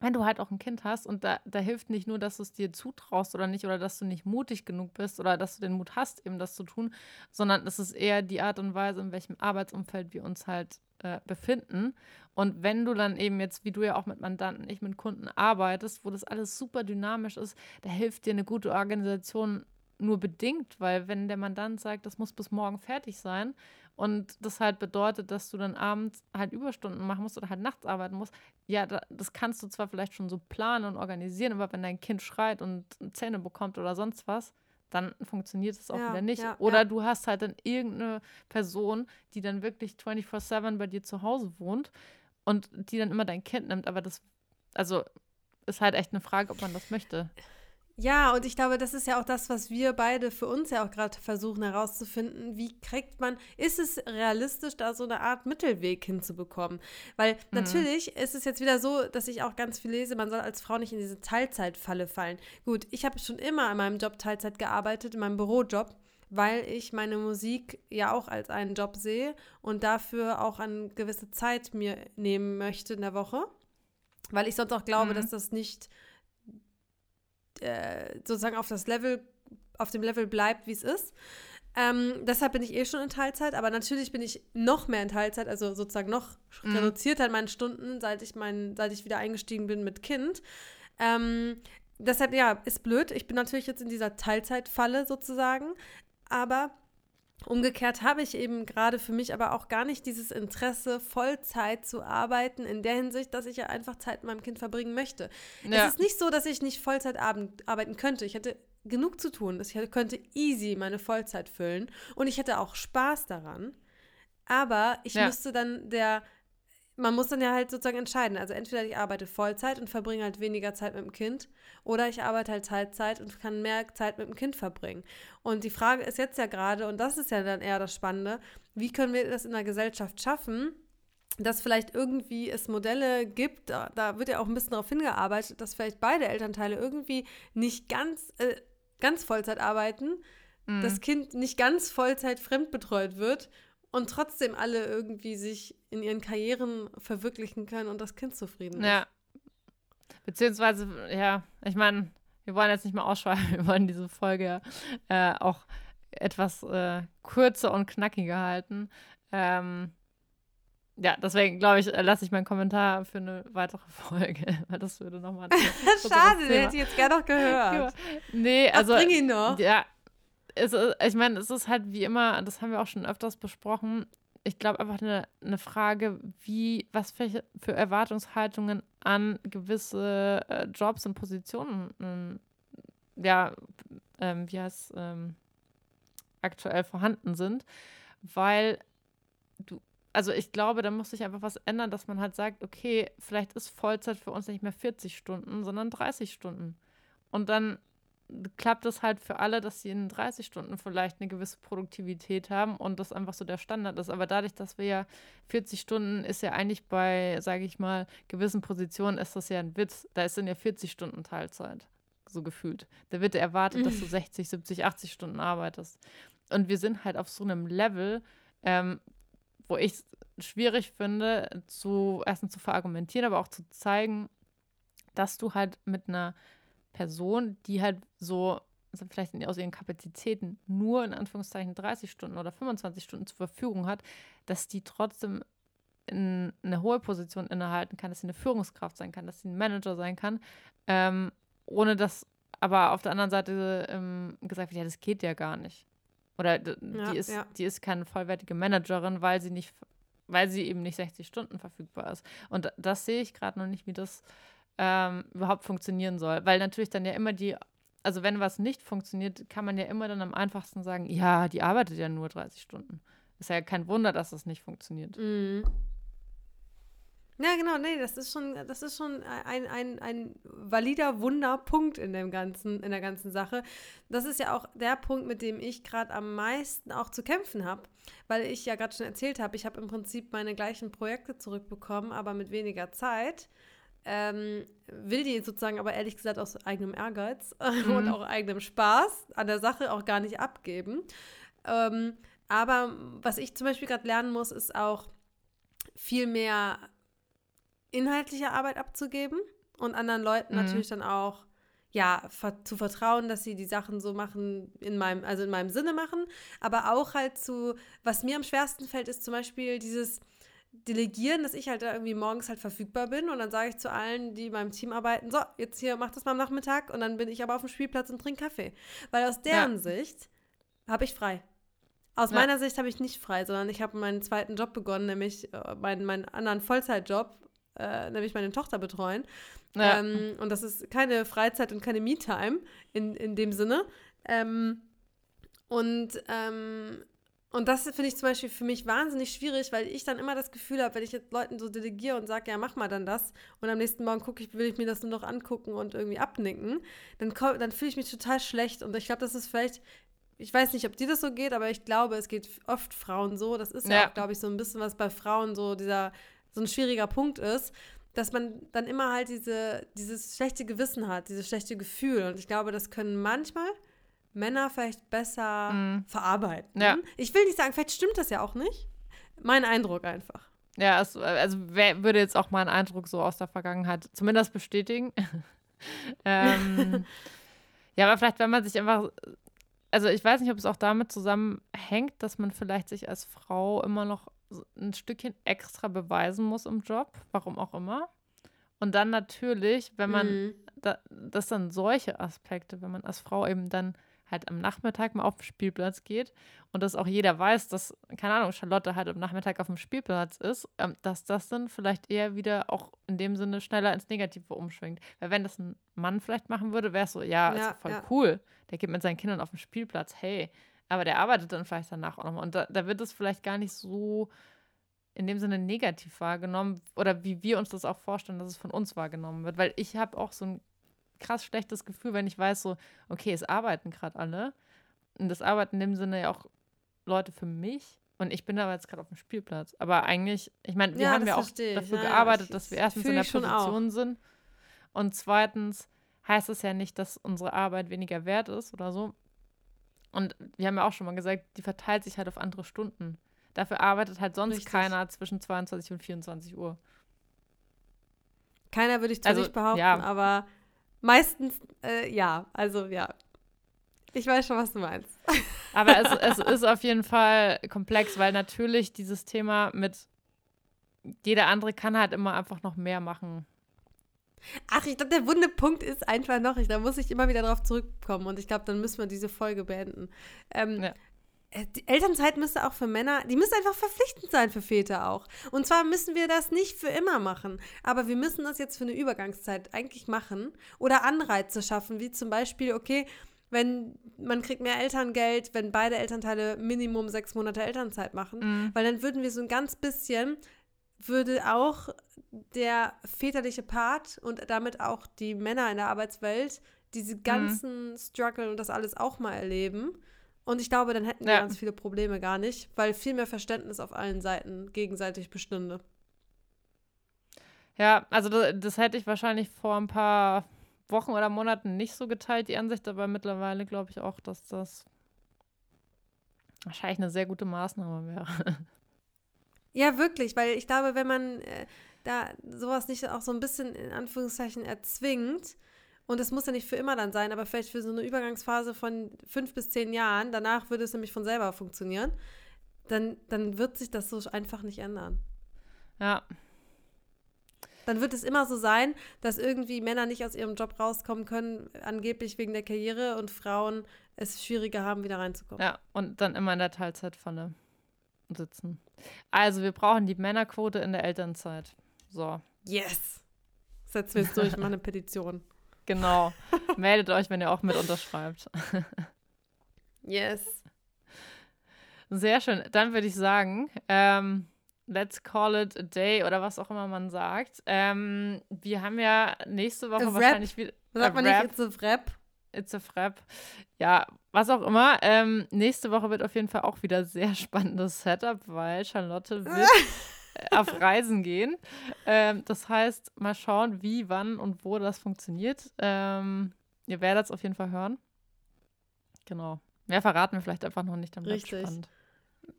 B: wenn du halt auch ein Kind hast und da, da hilft nicht nur, dass du es dir zutraust oder nicht oder dass du nicht mutig genug bist oder dass du den Mut hast, eben das zu tun, sondern es ist eher die Art und Weise, in welchem Arbeitsumfeld wir uns halt äh, befinden. Und wenn du dann eben jetzt, wie du ja auch mit Mandanten, nicht mit Kunden arbeitest, wo das alles super dynamisch ist, da hilft dir eine gute Organisation nur bedingt, weil wenn der Mandant sagt, das muss bis morgen fertig sein und das halt bedeutet, dass du dann abends halt Überstunden machen musst oder halt nachts arbeiten musst, ja, das kannst du zwar vielleicht schon so planen und organisieren, aber wenn dein Kind schreit und Zähne bekommt oder sonst was, dann funktioniert es auch ja, wieder nicht. Ja, oder ja. du hast halt dann irgendeine Person, die dann wirklich 24-7 bei dir zu Hause wohnt und die dann immer dein Kind nimmt, aber das, also ist halt echt eine Frage, ob man das möchte.
A: Ja, und ich glaube, das ist ja auch das, was wir beide für uns ja auch gerade versuchen herauszufinden. Wie kriegt man, ist es realistisch, da so eine Art Mittelweg hinzubekommen? Weil mhm. natürlich ist es jetzt wieder so, dass ich auch ganz viel lese, man soll als Frau nicht in diese Teilzeitfalle fallen. Gut, ich habe schon immer an meinem Job Teilzeit gearbeitet, in meinem Bürojob weil ich meine Musik ja auch als einen Job sehe und dafür auch eine gewisse Zeit mir nehmen möchte in der Woche, weil ich sonst auch glaube, mhm. dass das nicht äh, sozusagen auf das Level, auf dem Level bleibt, wie es ist. Ähm, deshalb bin ich eh schon in Teilzeit, aber natürlich bin ich noch mehr in Teilzeit, also sozusagen noch mhm. reduziert an meinen Stunden, seit ich mein, seit ich wieder eingestiegen bin mit Kind. Ähm, deshalb, ja, ist blöd. Ich bin natürlich jetzt in dieser Teilzeitfalle sozusagen, aber Umgekehrt habe ich eben gerade für mich aber auch gar nicht dieses Interesse, Vollzeit zu arbeiten, in der Hinsicht, dass ich ja einfach Zeit mit meinem Kind verbringen möchte. Ja. Es ist nicht so, dass ich nicht Vollzeit arbeiten könnte. Ich hätte genug zu tun. Ich könnte easy meine Vollzeit füllen und ich hätte auch Spaß daran. Aber ich ja. müsste dann der man muss dann ja halt sozusagen entscheiden. Also entweder ich arbeite Vollzeit und verbringe halt weniger Zeit mit dem Kind oder ich arbeite halt Teilzeit und kann mehr Zeit mit dem Kind verbringen. Und die Frage ist jetzt ja gerade, und das ist ja dann eher das Spannende, wie können wir das in der Gesellschaft schaffen, dass vielleicht irgendwie es Modelle gibt, da, da wird ja auch ein bisschen darauf hingearbeitet, dass vielleicht beide Elternteile irgendwie nicht ganz äh, ganz Vollzeit arbeiten, mhm. das Kind nicht ganz Vollzeit fremdbetreut wird und trotzdem alle irgendwie sich in ihren Karrieren verwirklichen können und das Kind zufrieden ist.
B: Ja. Beziehungsweise, ja, ich meine, wir wollen jetzt nicht mal ausschweifen, wir wollen diese Folge äh, auch etwas äh, kürzer und knackiger halten. Ähm, ja, deswegen glaube ich, äh, lasse ich meinen Kommentar für eine weitere Folge, weil das würde nochmal.
A: Schade, den hätte ich jetzt gerne noch gehört.
B: nee, also.
A: Ach, bring ihn noch.
B: Ja, es, ich meine, es ist halt wie immer, das haben wir auch schon öfters besprochen. Ich glaube einfach eine, eine Frage, wie, was für, für Erwartungshaltungen an gewisse äh, Jobs und Positionen, ähm, ja, ähm, wie heißt ähm, aktuell vorhanden sind, weil du, also ich glaube, da muss sich einfach was ändern, dass man halt sagt, okay, vielleicht ist Vollzeit für uns nicht mehr 40 Stunden, sondern 30 Stunden. Und dann klappt es halt für alle, dass sie in 30 Stunden vielleicht eine gewisse Produktivität haben und das einfach so der Standard ist. Aber dadurch, dass wir ja 40 Stunden ist ja eigentlich bei, sage ich mal, gewissen Positionen ist das ja ein Witz. Da ist dann ja 40 Stunden Teilzeit, so gefühlt. Da wird erwartet, dass du 60, 70, 80 Stunden arbeitest. Und wir sind halt auf so einem Level, ähm, wo ich es schwierig finde, zu erstens zu verargumentieren, aber auch zu zeigen, dass du halt mit einer Person, die halt so also vielleicht aus ihren Kapazitäten nur in Anführungszeichen 30 Stunden oder 25 Stunden zur Verfügung hat, dass die trotzdem in eine hohe Position innehalten kann, dass sie eine Führungskraft sein kann, dass sie ein Manager sein kann, ähm, ohne dass aber auf der anderen Seite ähm, gesagt wird, ja, das geht ja gar nicht. Oder die, ja, ist, ja. die ist keine vollwertige Managerin, weil sie nicht, weil sie eben nicht 60 Stunden verfügbar ist. Und das sehe ich gerade noch nicht, wie das ähm, überhaupt funktionieren soll. Weil natürlich dann ja immer die, also wenn was nicht funktioniert, kann man ja immer dann am einfachsten sagen, ja, die arbeitet ja nur 30 Stunden. Ist ja kein Wunder, dass das nicht funktioniert.
A: Mhm. Ja, genau, nee, das ist schon, das ist schon ein, ein, ein valider Wunderpunkt in dem ganzen, in der ganzen Sache. Das ist ja auch der Punkt, mit dem ich gerade am meisten auch zu kämpfen habe, weil ich ja gerade schon erzählt habe, ich habe im Prinzip meine gleichen Projekte zurückbekommen, aber mit weniger Zeit. Ähm, will die sozusagen aber ehrlich gesagt aus eigenem Ehrgeiz mhm. und auch eigenem Spaß an der Sache auch gar nicht abgeben. Ähm, aber was ich zum Beispiel gerade lernen muss, ist auch viel mehr inhaltliche Arbeit abzugeben und anderen Leuten mhm. natürlich dann auch ja, ver zu vertrauen, dass sie die Sachen so machen, in meinem, also in meinem Sinne machen, aber auch halt zu, was mir am schwersten fällt, ist zum Beispiel dieses Delegieren, dass ich halt da irgendwie morgens halt verfügbar bin und dann sage ich zu allen, die in meinem Team arbeiten, so, jetzt hier, mach das mal am Nachmittag und dann bin ich aber auf dem Spielplatz und trinke Kaffee. Weil aus deren ja. Sicht habe ich frei. Aus ja. meiner Sicht habe ich nicht frei, sondern ich habe meinen zweiten Job begonnen, nämlich äh, meinen, meinen anderen Vollzeitjob äh, nämlich meine Tochter betreuen. Ja. Ähm, und das ist keine Freizeit und keine Me-Time in, in dem Sinne. Ähm, und, ähm, und das finde ich zum Beispiel für mich wahnsinnig schwierig, weil ich dann immer das Gefühl habe, wenn ich jetzt Leuten so delegiere und sage, ja, mach mal dann das, und am nächsten Morgen gucke ich, will ich mir das nur noch angucken und irgendwie abnicken, dann, dann fühle ich mich total schlecht. Und ich glaube, das ist vielleicht ich weiß nicht, ob dir das so geht, aber ich glaube, es geht oft Frauen so. Das ist ja, ja auch, glaube ich, so ein bisschen was bei Frauen so, dieser so ein schwieriger Punkt ist, dass man dann immer halt diese, dieses schlechte Gewissen hat, dieses schlechte Gefühl. Und ich glaube, das können manchmal Männer vielleicht besser mm. verarbeiten. Ja. Ich will nicht sagen, vielleicht stimmt das ja auch nicht. Mein Eindruck einfach.
B: Ja, es, also wer würde jetzt auch meinen Eindruck so aus der Vergangenheit zumindest bestätigen. ähm, ja, aber vielleicht, wenn man sich einfach, also ich weiß nicht, ob es auch damit zusammenhängt, dass man vielleicht sich als Frau immer noch ein Stückchen extra beweisen muss im Job, warum auch immer. Und dann natürlich, wenn man, mhm. da, das dann solche Aspekte, wenn man als Frau eben dann halt am Nachmittag mal auf den Spielplatz geht und dass auch jeder weiß, dass, keine Ahnung, Charlotte halt am Nachmittag auf dem Spielplatz ist, ähm, dass das dann vielleicht eher wieder auch in dem Sinne schneller ins Negative umschwingt. Weil wenn das ein Mann vielleicht machen würde, wäre es so, ja, ja ist voll ja. cool. Der geht mit seinen Kindern auf den Spielplatz, hey, aber der arbeitet dann vielleicht danach auch nochmal. Und da, da wird es vielleicht gar nicht so in dem Sinne negativ wahrgenommen oder wie wir uns das auch vorstellen, dass es von uns wahrgenommen wird. Weil ich habe auch so ein krass schlechtes Gefühl, wenn ich weiß, so, okay, es arbeiten gerade alle. Und das arbeiten in dem Sinne ja auch Leute für mich. Und ich bin aber jetzt gerade auf dem Spielplatz. Aber eigentlich, ich meine, wir ja, haben ja auch dafür ja, gearbeitet, dass wir erstens in der Position sind. Und zweitens heißt es ja nicht, dass unsere Arbeit weniger wert ist oder so. Und wir haben ja auch schon mal gesagt, die verteilt sich halt auf andere Stunden. Dafür arbeitet halt sonst Richtig. keiner zwischen 22 und 24 Uhr.
A: Keiner würde ich zwar also, nicht behaupten, ja. aber meistens äh, ja. Also ja. Ich weiß schon, was du meinst.
B: Aber es, es ist auf jeden Fall komplex, weil natürlich dieses Thema mit jeder andere kann halt immer einfach noch mehr machen.
A: Ach, ich glaube, der wunde Punkt ist einfach noch, ich, da muss ich immer wieder drauf zurückkommen und ich glaube, dann müssen wir diese Folge beenden. Ähm, ja. Äh, die Elternzeit müsste auch für Männer, die müsste einfach verpflichtend sein für Väter auch. Und zwar müssen wir das nicht für immer machen, aber wir müssen das jetzt für eine Übergangszeit eigentlich machen oder Anreize schaffen, wie zum Beispiel, okay, wenn man kriegt mehr Elterngeld, wenn beide Elternteile Minimum sechs Monate Elternzeit machen, mhm. weil dann würden wir so ein ganz bisschen, würde auch der väterliche Part und damit auch die Männer in der Arbeitswelt diese mhm. ganzen mhm. Struggle und das alles auch mal erleben. Und ich glaube, dann hätten wir ja. ganz viele Probleme gar nicht, weil viel mehr Verständnis auf allen Seiten gegenseitig bestünde.
B: Ja, also das, das hätte ich wahrscheinlich vor ein paar Wochen oder Monaten nicht so geteilt, die Ansicht, aber mittlerweile glaube ich auch, dass das wahrscheinlich eine sehr gute Maßnahme wäre.
A: Ja, wirklich, weil ich glaube, wenn man äh, da sowas nicht auch so ein bisschen in Anführungszeichen erzwingt, und es muss ja nicht für immer dann sein, aber vielleicht für so eine Übergangsphase von fünf bis zehn Jahren, danach würde es nämlich von selber funktionieren, dann, dann wird sich das so einfach nicht ändern.
B: Ja,
A: dann wird es immer so sein, dass irgendwie Männer nicht aus ihrem Job rauskommen können, angeblich wegen der Karriere und Frauen es schwieriger haben, wieder reinzukommen.
B: Ja, und dann immer in der Teilzeitpfanne sitzen. Also, wir brauchen die Männerquote in der Elternzeit. So.
A: Yes! Setzen wir es durch, mal eine Petition.
B: Genau. Meldet euch, wenn ihr auch mit unterschreibt.
A: yes.
B: Sehr schön. Dann würde ich sagen, ähm, Let's call it a day oder was auch immer man sagt. Ähm, wir haben ja nächste Woche wahrscheinlich wieder.
A: Sagt man nicht, it's a rap?
B: It's a rap. Ja, was auch immer. Ähm, nächste Woche wird auf jeden Fall auch wieder sehr spannendes Setup, weil Charlotte wird auf Reisen gehen. Ähm, das heißt, mal schauen, wie, wann und wo das funktioniert. Ähm, ihr werdet es auf jeden Fall hören. Genau. Mehr verraten wir vielleicht einfach noch nicht, dann bleibt Richtig. spannend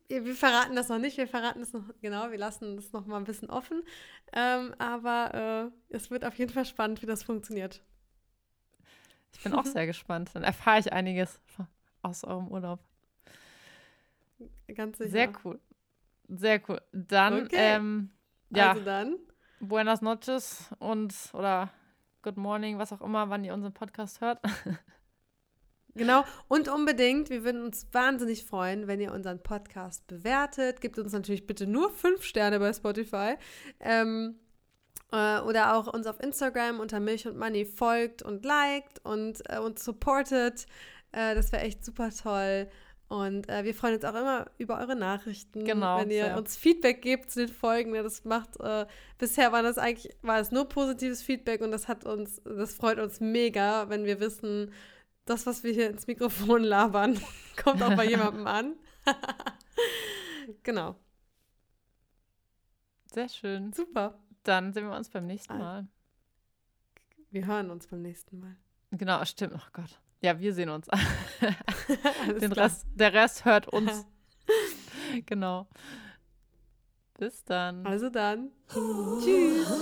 A: wir verraten das noch nicht, wir verraten das noch, genau, wir lassen das noch mal ein bisschen offen. Ähm, aber äh, es wird auf jeden Fall spannend, wie das funktioniert.
B: Ich bin auch sehr gespannt. Dann erfahre ich einiges aus eurem Urlaub.
A: Ganz sicher.
B: Sehr cool. Sehr cool. Dann, okay. ähm, ja.
A: Also dann.
B: Buenas noches und oder Good Morning, was auch immer, wann ihr unseren Podcast hört.
A: Genau, und unbedingt, wir würden uns wahnsinnig freuen, wenn ihr unseren Podcast bewertet. Gebt uns natürlich bitte nur fünf Sterne bei Spotify. Ähm, äh, oder auch uns auf Instagram unter Milch und Money folgt und liked und äh, uns supportet. Äh, das wäre echt super toll. Und äh, wir freuen uns auch immer über eure Nachrichten,
B: genau,
A: wenn ihr sehr. uns Feedback gebt zu den Folgen. Ja, das macht äh, bisher war das eigentlich war es nur positives Feedback und das hat uns, das freut uns mega, wenn wir wissen, das, was wir hier ins Mikrofon labern, kommt auch bei jemandem an. genau.
B: Sehr schön.
A: Super.
B: Dann sehen wir uns beim nächsten Mal.
A: Wir hören uns beim nächsten Mal.
B: Genau, stimmt. Oh Gott. Ja, wir sehen uns. Den Rest, der Rest hört uns. genau. Bis dann.
A: Also dann. Tschüss.